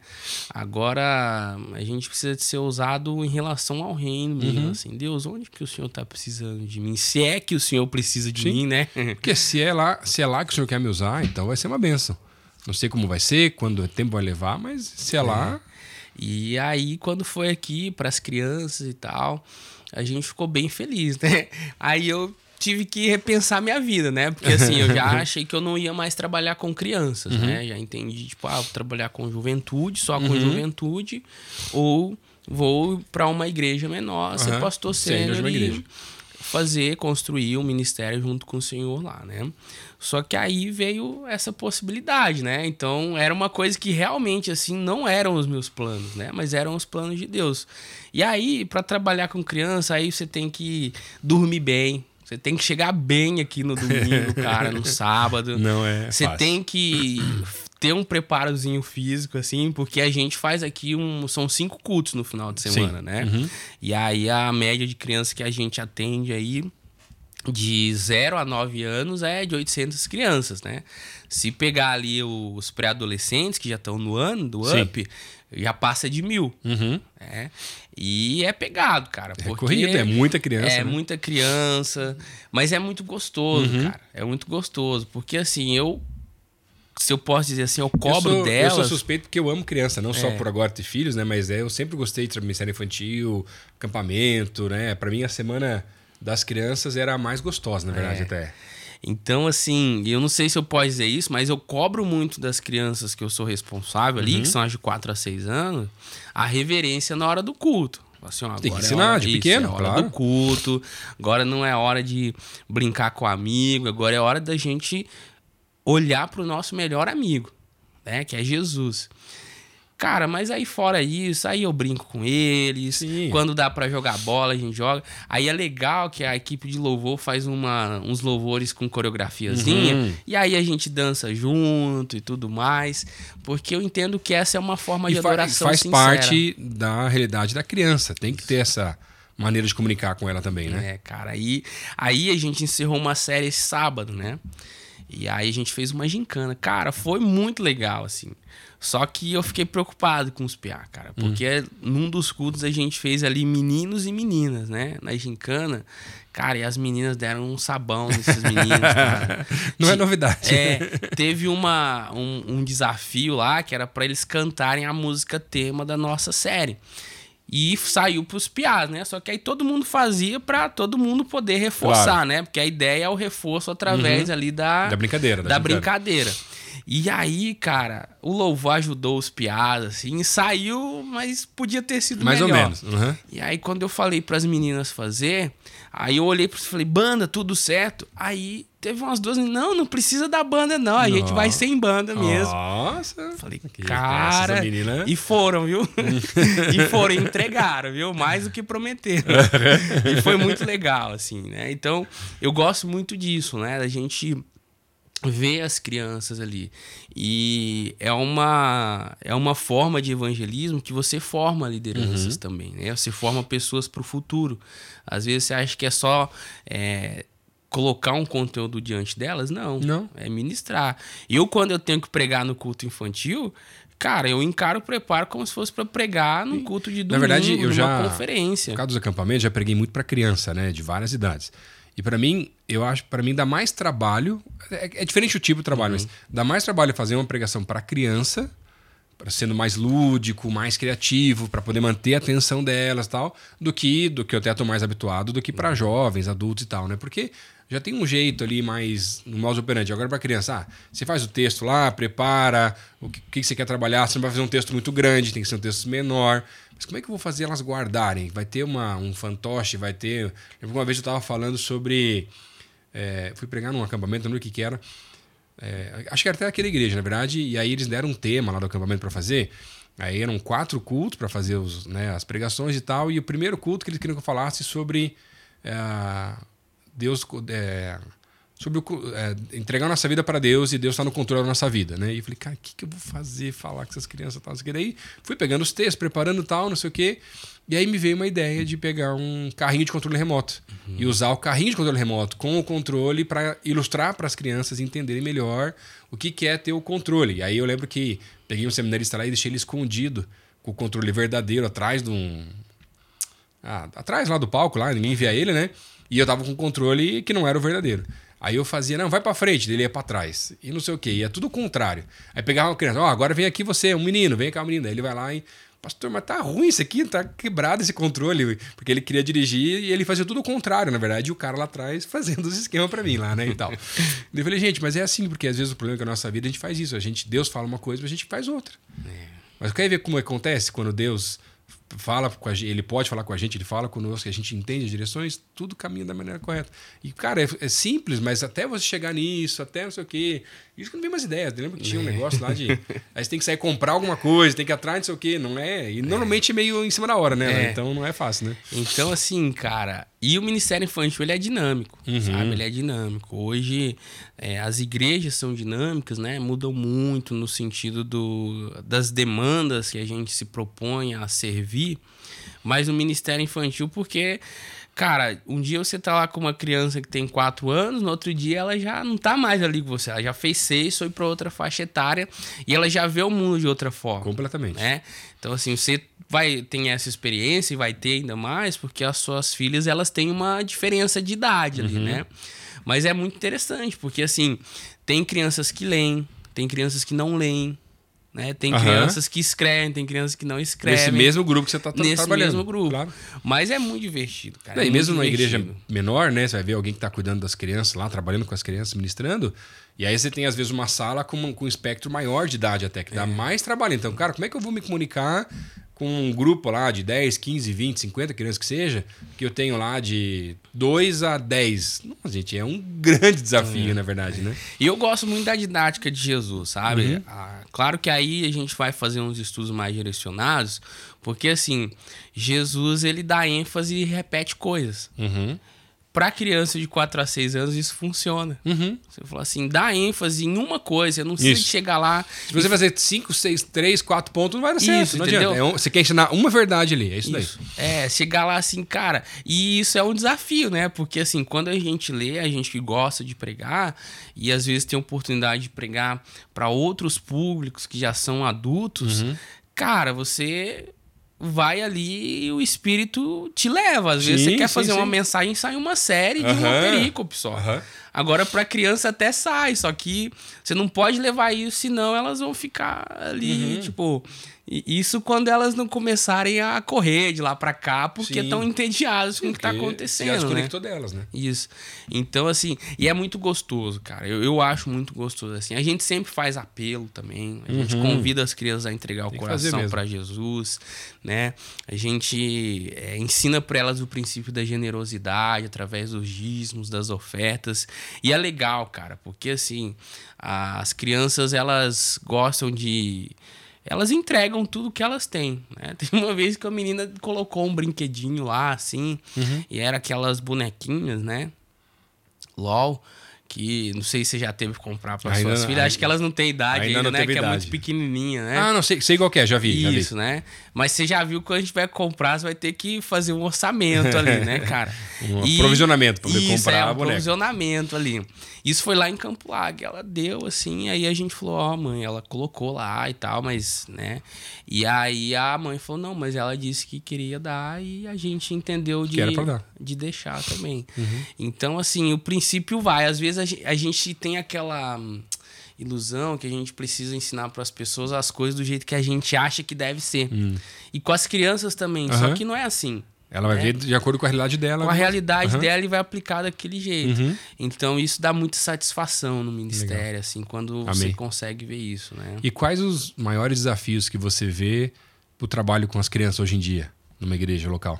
Agora, a gente precisa de ser ousado em relação ao reino mesmo. Uhum. Assim, Deus, onde que o Senhor tá precisando de mim? Se é que o Senhor precisa de Sim. mim, né? Porque se é, lá, se é lá que o senhor quer me usar, então vai ser uma benção. Não sei como vai ser, quando o tempo vai levar, mas se é, lá. E aí, quando foi aqui para as crianças e tal, a gente ficou bem feliz, né? [laughs] Aí eu tive que repensar minha vida, né? Porque assim, eu já [laughs] achei que eu não ia mais trabalhar com crianças, né? Já entendi, tipo, ah, vou trabalhar com juventude, só com juventude, ou vou para uma igreja menor, ser Aham. pastor sênior uma e igreja. fazer, construir um ministério junto com o Senhor lá, né? Só que aí veio essa possibilidade, né? Então era uma coisa que realmente assim não eram os meus planos, né? Mas eram os planos de Deus. E aí para trabalhar com criança, aí você tem que dormir bem, você tem que chegar bem aqui no domingo, [laughs] cara, no sábado. Não é Você fácil. tem que ter um preparozinho físico, assim, porque a gente faz aqui um. São cinco cultos no final de semana, Sim. né? Uhum. E aí a média de crianças que a gente atende aí. De 0 a 9 anos é de 800 crianças, né? Se pegar ali os pré-adolescentes que já estão no ano do Sim. UP, já passa de mil. Uhum. né? E é pegado, cara. É corrido, é muita criança. é né? Uhum. muita criança, mas é muito gostoso, cara. É muito gostoso, porque assim, eu se eu posso dizer assim, eu cobro eu sou, delas. Eu sou suspeito porque eu amo criança, não só É. por agora ter filhos, né? Mas é, eu sempre gostei de ministério infantil, acampamento, né? Pra mim a semana das crianças era a mais gostosa, na verdade, É. até. Então, assim, eu não sei se eu posso dizer isso, mas eu cobro muito das crianças que eu sou responsável ali, Uhum. que são as de 4 a 6 anos, a reverência na hora do culto. Assim, ó, Tem que é ensinar hora- de isso, pequeno, é hora claro. do culto, agora não é hora de brincar com o amigo, agora é hora da gente olhar pro nosso melhor amigo, né? Que é Jesus. Cara, mas aí fora isso, aí eu brinco com eles. Sim. Quando dá pra jogar bola, a gente joga. Aí é legal que a equipe de louvor faz uma, uns louvores com coreografiazinha. Uhum. E aí a gente dança junto e tudo mais. Porque eu entendo que essa é uma forma de E fa- adoração faz sincera. parte da realidade da criança. Tem que ter essa maneira de comunicar com ela também, né? É, cara, aí, aí a gente encerrou uma série esse sábado, né? E aí a gente fez uma gincana. Cara, foi muito legal, assim. Só que eu fiquei preocupado com os PA, cara. Hum. Porque num dos cultos a gente fez ali meninos e meninas, né? Na gincana. Cara, e as meninas deram um sabão nesses [laughs] meninos, cara. Não é novidade. É, teve uma, um, um desafio lá que era pra eles cantarem a música tema da nossa série. E saiu pros piás, né? Só que aí todo mundo fazia pra todo mundo poder reforçar, Claro. né? Porque a ideia é o reforço através ali da, Da brincadeira, da Da, brincadeira. brincadeira. E aí, cara, o louvor ajudou os piás, assim, saiu, mas podia ter sido Mais melhor. ou menos. Uhum. E aí, quando eu falei pras meninas fazer, aí eu olhei para e falei, banda, tudo certo? Aí teve umas duas, não, não precisa da banda, não. A gente vai Nossa. sem banda mesmo. Nossa. Falei, cara. menina- E foram, viu? [laughs] [laughs] e foram, entregaram, viu? Mais do que prometeram. e foi muito legal, assim, né? Então, eu gosto muito disso, né? Da gente ver as crianças ali. E é uma, é uma forma de evangelismo que você forma lideranças também, né? Você forma pessoas para o futuro. Às vezes você acha que é só é, colocar um conteúdo diante delas. Não. Não. É ministrar. Eu, quando eu tenho que pregar no culto infantil, cara, eu encaro o preparo como se fosse para pregar num culto de domingo, Na verdade, eu já. conferência. No caso dos acampamentos, já preguei muito para criança, né? De várias idades. E para mim, eu acho, para mim dá mais trabalho. É, é diferente o tipo de trabalho, mas dá mais trabalho fazer uma pregação para criança, para sendo mais lúdico, mais criativo, para poder manter a atenção delas, e tal, do que do que eu até tô mais habituado, do que para jovens, adultos e tal, né? Porque já tem um jeito ali mais no modo operante. Agora para criança, ah, você faz o texto lá, prepara o que, o que você quer trabalhar. Você não vai fazer um texto muito grande, tem que ser um texto menor. Mas como é que eu vou fazer elas guardarem? Vai ter uma, um fantoche, vai ter. Lembro uma vez eu estava falando sobre. é, fui pregar num acampamento, não lembro o que, que era. É, acho que era até aquela igreja, na verdade. E aí eles deram um tema lá do acampamento para fazer. Aí eram quatro cultos para fazer os, né, as pregações e tal. E o primeiro culto que eles queriam que eu falasse sobre é, Deus. É, sobre o, é, entregar nossa vida para Deus e Deus está no controle da nossa vida, né? E eu falei, cara, o que, que eu vou fazer, falar com essas crianças tal, não sei o que. Daí fui pegando os textos, preparando tal, não sei o que. E aí me veio uma ideia de pegar um carrinho de controle remoto uhum. e usar o carrinho de controle remoto com o controle para ilustrar para as crianças entenderem melhor o que, que é ter o controle. E aí eu lembro que peguei um seminarista lá e deixei ele escondido com o controle verdadeiro atrás de um. Ah, atrás lá do palco, lá, ninguém via ele, né? E eu tava com o controle que não era o verdadeiro. Aí eu fazia, não, vai para frente, ele ia para trás. E não sei o quê, ia tudo o contrário. Aí pegava uma criança, ó, oh, agora vem aqui você, um menino, vem cá, menino. Aí ele vai lá e, pastor, mas tá ruim isso aqui, tá quebrado esse controle. Porque ele queria dirigir e ele fazia tudo o contrário, na verdade, e o cara lá atrás [laughs] fazendo os esquemas para mim lá, né, e tal. eu falei, gente, mas é assim, porque às vezes o problema é que a nossa vida a gente faz isso. A gente, Deus fala uma coisa, mas a gente faz outra. É. Mas quer ver como acontece quando Deus fala com a gente, ele pode falar com a gente, ele fala conosco, a gente entende as direções, tudo caminha da maneira correta. E, cara, é, é simples, mas até você chegar nisso, até não sei o quê. Isso que não vem mais ideias. Lembra que tinha um negócio lá de. [laughs] Aí você tem que sair comprar alguma coisa, tem que ir atrás, não sei o quê. Não é. E normalmente é meio em cima da hora, né? É. Então não é fácil, né? Então, assim, cara. E o Ministério Infantil ele é dinâmico, uhum. sabe? Ele é dinâmico. Hoje é, as igrejas são dinâmicas, né? Mudam muito no sentido do, das demandas que a gente se propõe a servir. Mas o Ministério Infantil, porque Cara, um dia você tá lá com uma criança que tem 4 anos, no outro dia ela já não tá mais ali com você. Ela já fez 6, foi para outra faixa etária e ela já vê o mundo de outra forma. Completamente. Né? Então, assim, você vai ter essa experiência e vai ter ainda mais, porque as suas filhas elas têm uma diferença de idade ali, uhum. né? Mas é muito interessante, porque assim, tem crianças que leem, tem crianças que não leem, né? Tem uhum. crianças que escrevem, tem crianças que não escrevem. Nesse mesmo grupo que você está tra Nesse trabalhando. Nesse mesmo grupo. Claro. Mas é muito divertido, cara. É, e mesmo numa igreja menor, né? Você vai ver alguém que está cuidando das crianças lá, trabalhando com as crianças, ministrando. E aí você tem, às vezes, uma sala com, com um espectro maior de idade até, que dá é. mais trabalho. Então, cara, como é que eu vou me comunicar com um grupo lá de 10, 15, 20, 50 crianças que seja, que eu tenho lá de 2 a 10. Nossa, gente, é um [laughs] grande desafio, é. na verdade, né? E eu gosto muito da didática de Jesus, sabe? Uhum. Ah, claro que aí a gente vai fazer uns estudos mais direcionados, porque assim, Jesus ele dá ênfase e repete coisas. Uhum para criança de 4 a 6 anos isso funciona. Uhum. Você falou assim, dá ênfase em uma coisa, não precisa chegar lá. Se você e... fazer 5, 6, 3, 4 pontos, não vai dar certo. Isso, não entendeu? adianta. É um, você quer ensinar uma verdade ali, é isso, isso, daí. É, chegar lá assim, cara. E isso é um desafio, né? Porque assim, quando a gente lê, a gente que gosta de pregar, e às vezes tem oportunidade de pregar para outros públicos que já são adultos, uhum. cara, você vai ali e o espírito te leva. Às vezes sim, você quer sim, fazer sim. uma mensagem, sai uma série de uma perícope só. Agora, para criança até sai, só que você não pode levar isso, senão elas vão ficar ali, uhum. tipo. Isso quando elas não começarem a correr de lá para cá, porque estão entediadas com o que tá acontecendo. Já desconectou né? delas, né? Isso. Então, assim, e é muito gostoso, cara. Eu, eu acho muito gostoso. assim. A gente sempre faz apelo também. A gente uhum. convida as crianças a entregar Tem o coração para Jesus, né? A gente é, ensina para elas o princípio da generosidade através dos dízimos, das ofertas. E é legal, cara, porque assim, as crianças elas gostam de elas entregam tudo que elas têm. Né? [laughs] Tem uma vez que a menina colocou um brinquedinho lá, assim, uhum. e era aquelas bonequinhas, né? LOL que não sei se você já teve que comprar para suas não, filhas. Acho que elas não têm idade ainda, ainda né? Que idade. é muito pequenininha, né? Ah, não sei, sei qual é, já vi. Isso, já vi. né? Mas você já viu que quando a gente vai comprar, você vai ter que fazer um orçamento ali, né, [laughs] cara? um e, provisionamento para poder comprar é, um a boneca. provisionamento ali. Isso foi lá em Campo Largo. Ela deu assim, aí a gente falou: Ó, oh, mãe, ela colocou lá e tal, mas, né? E aí a mãe falou: Não, mas ela disse que queria dar e a gente entendeu de, de deixar também. Uhum. Então, assim, o princípio vai. Às vezes a gente tem aquela hum, ilusão que a gente precisa ensinar para as pessoas as coisas do jeito que a gente acha que deve ser. Hum. E com as crianças também. Uhum. Só que não é assim. Ela vai né? ver de acordo com a realidade dela. Com a realidade uhum. dela e vai aplicar daquele jeito. Uhum. Então isso dá muita satisfação no ministério, Legal. assim, quando Amém. você consegue ver isso, né? E quais os maiores desafios que você vê pro trabalho com as crianças hoje em dia, numa igreja local?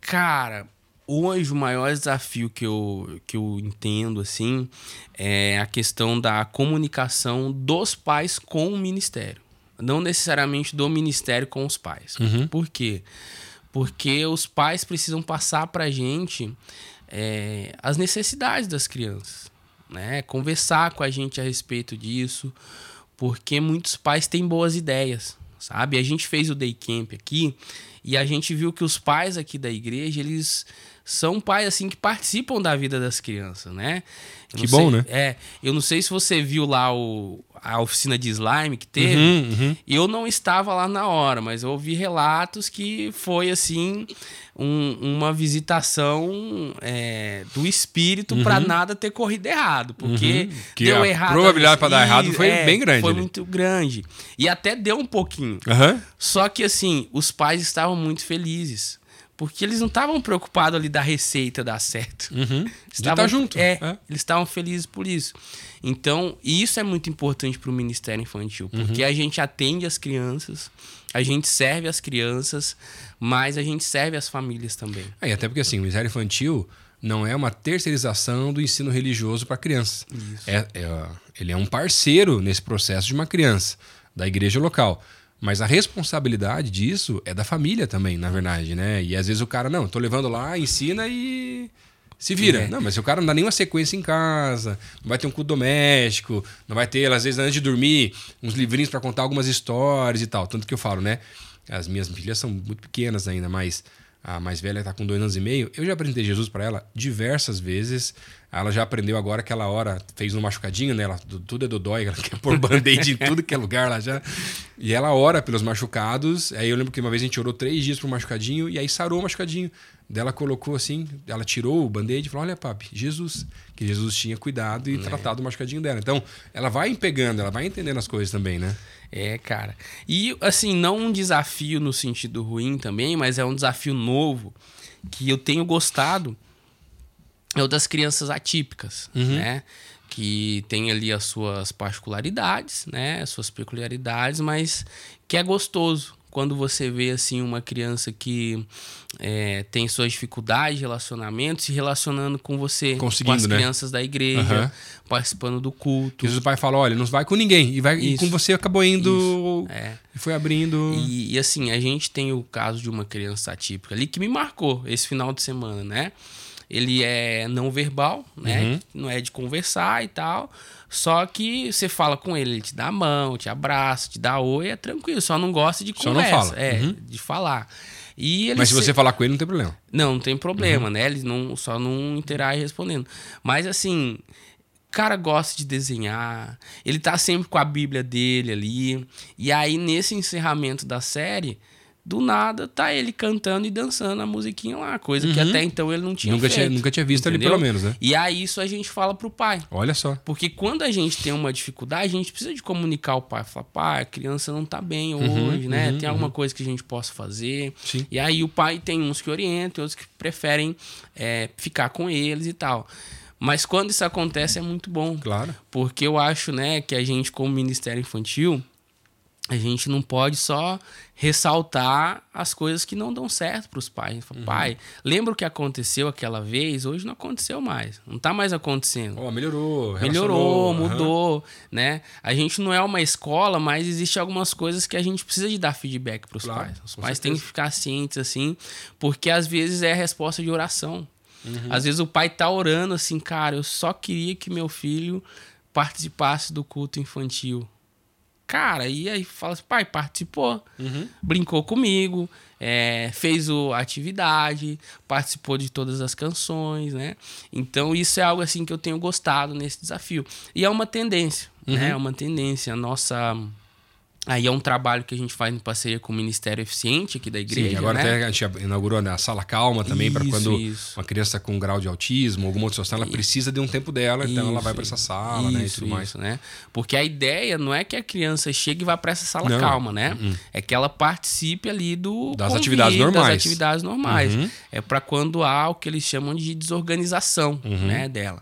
Cara, hoje o maior desafio que eu, que eu entendo, assim, é a questão da comunicação dos pais com o ministério. Não necessariamente do ministério com os pais. Uhum. Por quê? Porque os pais precisam passar pra gente é, as necessidades das crianças, né? Conversar com a gente a respeito disso, porque muitos pais têm boas ideias, sabe? A gente fez o day camp aqui e a gente viu que os pais aqui da igreja, eles são pais assim que participam da vida das crianças, né? Eu que bom, sei- né? É, eu não sei se você viu lá o, a oficina de slime que teve. Uhum, uhum. Eu não estava lá na hora, mas eu ouvi relatos que foi assim um- uma visitação é, do espírito pra nada ter corrido errado, porque Uhum. Que deu a errado. probabilidade pra dar errado foi bem grande Foi ali. muito grande e até deu um pouquinho. Só que assim, os pais estavam muito felizes. Porque eles não estavam preocupados ali da receita dar certo. Uhum. De [laughs] Estavam- estar junto. É, É. eles estavam felizes por isso. Então, isso é muito importante para o Ministério Infantil, Uhum. porque a gente atende as crianças, a gente serve as crianças, mas a gente serve as famílias também. É, e até porque assim, o Ministério Infantil não é uma terceirização do ensino religioso para crianças. É, é, ele é um parceiro nesse processo de uma criança, da igreja local. Mas a responsabilidade disso é da família também, na verdade, né? E às vezes o cara, não, tô levando lá, ensina e se vira. É. Não, mas se o cara não dá nenhuma sequência em casa, não vai ter um culto doméstico, não vai ter, às vezes, antes de dormir, uns livrinhos para contar algumas histórias e tal. Tanto que eu falo, né? As minhas filhas são muito pequenas ainda, mas a mais velha tá com dois anos e meio. Eu já apresentei Jesus para ela diversas vezes. Ela já aprendeu agora aquela hora, fez um machucadinho nela, tudo é dodói, ela [laughs] quer pôr band-aid em tudo que é lugar lá já. E ela ora pelos machucados. Aí eu lembro que uma vez a gente orou três dias pro machucadinho e aí sarou o machucadinho. Daí ela colocou assim, ela tirou o band-aid e falou: Olha, papi, Jesus. Que Jesus tinha cuidado e tratado o machucadinho dela. Então, ela vai pegando, ela vai entendendo as coisas também, né? É, cara. E, assim, não um desafio no sentido ruim também, mas é um desafio novo que eu tenho gostado. É o das crianças atípicas, né? Que tem ali as suas particularidades, né? As suas peculiaridades, mas que é gostoso quando você vê, assim, uma criança que é, tem suas dificuldades de relacionamento se relacionando com você, com Conseguindo, as né? crianças da igreja, Aham. participando do culto. Jesus pai fala: Olha, não vai com ninguém. E, vai, e com você acabou indo. É. E foi abrindo. E, e, assim, a gente tem o caso de uma criança atípica ali que me marcou esse final de semana, né? Ele é não verbal, né? Uhum. Não é de conversar e tal. Só que você fala com ele, ele te dá a mão, te abraça, te dá oi, é tranquilo. Só não gosta de Só não conversa. fala. É, Uhum. de falar. E Mas se se- você falar com ele, não tem problema. não, não tem problema, Uhum. né? Ele não, só não interage respondendo. Mas assim, o cara gosta de desenhar, ele tá sempre com a Bíblia dele ali. E aí, nesse encerramento da série, do nada, tá ele cantando e dançando a musiquinha lá, coisa que até então ele não tinha Uhum. Nunca tinha- feito, nunca tinha visto ali, entendeu? pelo menos, né? E aí, isso a gente fala pro pai. Olha só. Porque quando a gente tem uma dificuldade, a gente precisa de comunicar ao pai. Falar, pai, a criança não tá bem hoje, né? tem alguma coisa que a gente possa fazer. Uhum, Sim. E aí o pai tem uns que orientam, outros que preferem é, ficar com eles e tal. Mas quando isso acontece é muito bom. Claro. Porque eu acho, né, que a gente, como Ministério Infantil, a gente não pode só ressaltar as coisas que não dão certo para os pais. Fala, Pai, lembra o que aconteceu aquela vez? Hoje não aconteceu mais. Não tá mais acontecendo. Ó, melhorou. Melhorou, mudou, né? A gente não é uma escola, mas existe algumas coisas que a gente precisa de dar feedback para os Claro, pais. Os pais têm que certeza. ficar cientes assim, porque às vezes é a resposta de oração. Uhum. Às vezes o pai tá orando assim, cara, eu só queria que meu filho participasse do culto infantil. Cara, e aí fala assim, pai, participou, Uhum. brincou comigo, é, fez a atividade, participou de todas as canções, né? Então isso é algo assim que eu tenho gostado nesse desafio. E é uma tendência, né? É uma tendência. A nossa. Aí é um trabalho que a gente faz em parceria com o Ministério Eficiente aqui da igreja. Sim, agora né? a gente inaugurou a sala calma também, para Isso, quando isso. uma criança com grau de autismo, alguma outra situação, ela precisa de um tempo dela, então ela Isso, vai para essa sala, né, e isso, tudo mais. isso, né? Porque a ideia não é que a criança chegue e vá para essa sala Não. calma, né? É que ela participe ali do Das atividades normais. das atividades normais. Uhum. É para quando há o que eles chamam de desorganização, Uhum. né, dela.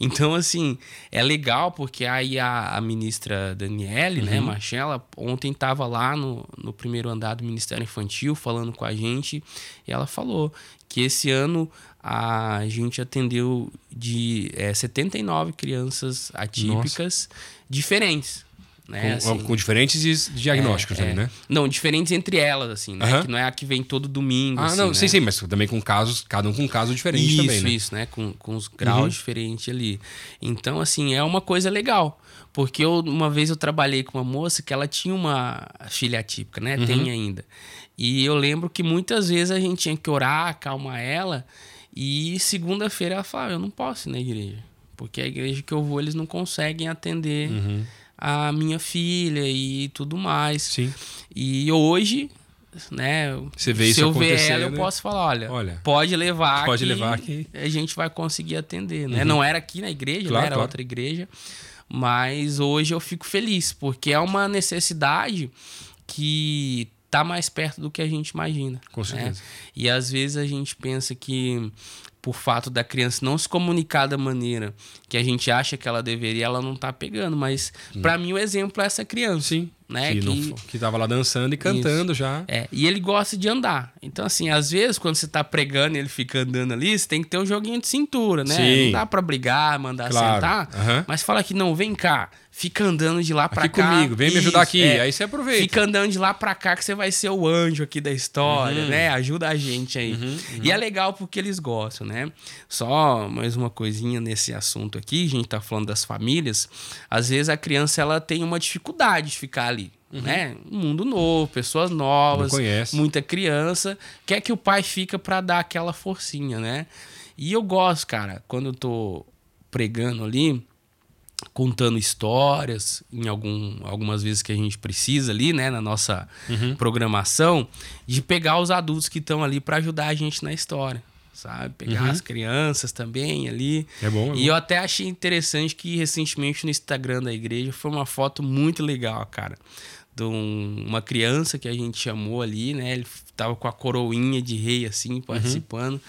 Então, assim, é legal porque aí a, a ministra Daniele, Uhum. né, Marcela, ontem estava lá no, no primeiro andar do Ministério Infantil falando com a gente e ela falou que esse ano a gente atendeu de é, 79 crianças atípicas diferentes. Né? Com, Assim, com diferentes diagnósticos é, ali, é. né? Não, diferentes entre elas, assim, né? Que não é a que vem todo domingo. Ah, assim, não, né? sim, sim, mas também com casos, cada um com um caso diferente isso, também, né? Isso, né? Com, com os graus Uhum. diferentes ali. Então, assim, é uma coisa legal. Porque eu, uma vez eu trabalhei com uma moça que ela tinha uma filha atípica, né? Uhum. Tem ainda. E eu lembro que muitas vezes a gente tinha que orar, acalmar ela. E segunda-feira ela falava, eu não posso ir na igreja. Porque a igreja que eu vou, eles não conseguem atender Uhum. A minha filha e tudo mais. Sim. E hoje, né? Você vê se isso eu ver ela, eu né? posso falar, olha, Olha, pode levar pode levar que- a gente vai conseguir atender, né? Não era aqui na igreja, Claro, né? era claro. outra igreja. Mas hoje eu fico feliz, porque é uma necessidade que tá mais perto do que a gente imagina. Com né? certeza. E às vezes a gente pensa que por fato da criança não se comunicar da maneira que a gente acha que ela deveria, ela não tá pegando. Mas pra mim o exemplo é essa criança. Sim. Né? que, que, não- que tava lá dançando e cantando já. é, e ele gosta de andar. Então, assim, às vezes, quando você tá pregando e ele fica andando ali, você tem que ter um joguinho de cintura, né? Sim. Não dá pra brigar, mandar Claro. sentar. Aham. Mas fala que não, vem cá. Fica andando de lá pra Aqui cá. comigo, vem me ajudar Isso, aqui. é. Aí você aproveita. Fica andando de lá pra cá que você vai ser o anjo aqui da história, Uhum. né? Ajuda a gente aí. E é legal porque eles gostam, né? Só mais uma coisinha nesse assunto aqui, a gente tá falando das famílias. Às vezes a criança ela tem uma dificuldade de ficar ali. Né? Um mundo novo, pessoas novas, muita criança. Quer que o pai fica pra dar aquela forcinha, né? E eu gosto, cara, quando eu tô pregando ali, contando histórias, em algum, algumas vezes que a gente precisa ali, né, na nossa Uhum. programação, de pegar os adultos que estão ali para ajudar a gente na história, sabe? Pegar as crianças também ali. Uhum. É bom, é E bom. eu até achei interessante que recentemente no Instagram da igreja foi uma foto muito legal, cara. De um- uma criança que a gente chamou ali, né? Ele tava com a coroinha de rei, assim, participando.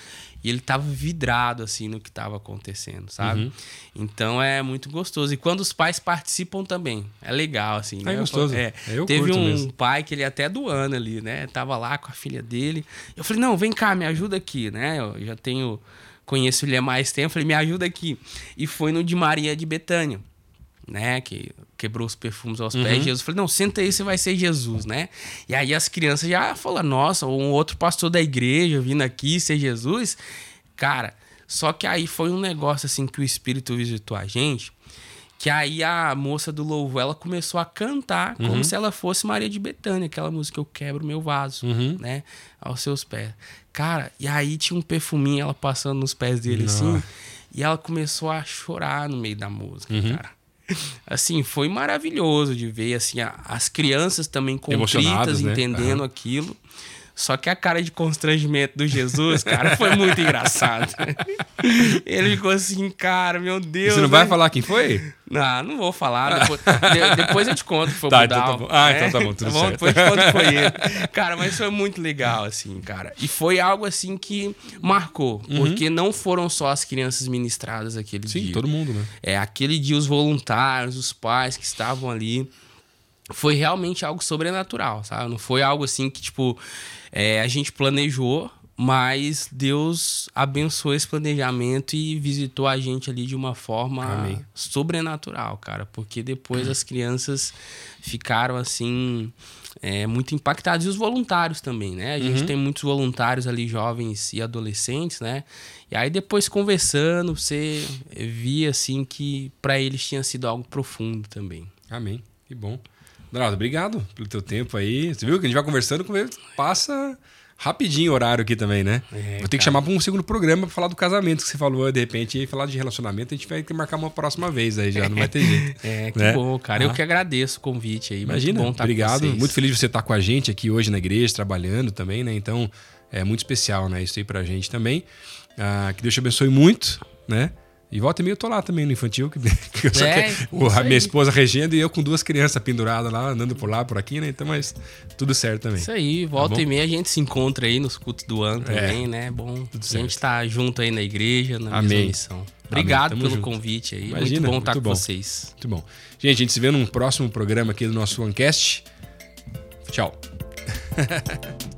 E ele tava vidrado, assim, no que tava acontecendo, sabe? Uhum. Então é muito gostoso. E quando os pais participam também, é legal, assim. É né? gostoso. É. Eu Teve um mesmo. pai que ele é até do ano ali, né? Tava lá com a filha dele. Eu falei, não, vem cá, me ajuda aqui, né? Eu já tenho... Conheço ele há mais tempo. Falei, me ajuda aqui. E foi no de Maria de Betânia, né? Que quebrou os perfumes aos Uhum. pés de Jesus. Falei, não, senta aí, você vai ser Jesus, né? E aí as crianças já falaram, nossa, um outro pastor da igreja vindo aqui ser Jesus. Cara, só que aí foi um negócio assim que o Espírito visitou a gente, que aí a moça do louvor, ela começou a cantar Uhum. como se ela fosse Maria de Betânia, aquela música Eu Quebro Meu Vaso, Uhum. né? Aos seus pés. Cara, e aí tinha um perfuminho, ela passando nos pés dele assim, Nossa. e ela começou a chorar no meio da música, Uhum. cara. Assim, foi maravilhoso de ver, assim, a- as crianças também contritas, né? entendendo Aham. aquilo. Só que a cara de constrangimento do Jesus, cara, foi muito engraçado. [laughs] Ele ficou assim, cara, meu Deus. Você não vai né? falar quem foi? Não, não vou falar. Depois, de- depois eu te conto que foi o Tá, então Budal, tá bom. Ah, né? então tá bom, tudo certo. Depois eu te conto que foi ele. Cara, mas foi muito legal, assim, cara. E foi algo, assim, que marcou. Porque não foram só as crianças ministradas aquele Uhum. Sim, dia. todo mundo, né? É, aquele dia os voluntários, os pais que estavam ali. Foi realmente algo sobrenatural, sabe? Não foi algo assim que, tipo, é, a gente planejou, mas Deus abençoou esse planejamento e visitou a gente ali de uma forma Amém. sobrenatural, cara. Porque depois as crianças ficaram assim. é, muito impactadas. E os voluntários também, né? A gente tem muitos voluntários ali, jovens e adolescentes, né? E aí depois conversando, você via assim que para eles tinha sido algo profundo também. Amém. Que bom. Dourado, obrigado pelo teu tempo aí. Você viu que a gente vai conversando com ele, passa rapidinho o horário aqui também, né? É, Vou ter que chamar para um segundo programa para falar do casamento que você falou, de repente, e falar de relacionamento, a gente vai ter que marcar uma próxima vez aí já, não vai ter jeito. [laughs] É, que Né? bom, cara. Eu Ah. que agradeço o convite aí. Imagina, muito bom estar obrigado. Muito feliz de você estar com a gente aqui hoje na igreja, trabalhando também, né? Então, é muito especial, né? Isso aí pra gente também. Ah, que Deus te abençoe muito, né? E volta e meia eu tô lá também no infantil, que, [laughs] que É, que- o- a minha esposa regendo e eu com duas crianças penduradas lá, andando por lá, por aqui, né? Então, mas tudo certo também. Isso aí, volta Tá e meia a gente se encontra aí nos cultos do ano também, né? Bom, a gente tá junto aí na igreja, na Amém. missão. Obrigado pelo junto. convite aí. Imagina, muito bom estar muito com bom. vocês. Muito bom. Gente, a gente se vê num próximo programa aqui do nosso OneCast. Tchau. [laughs]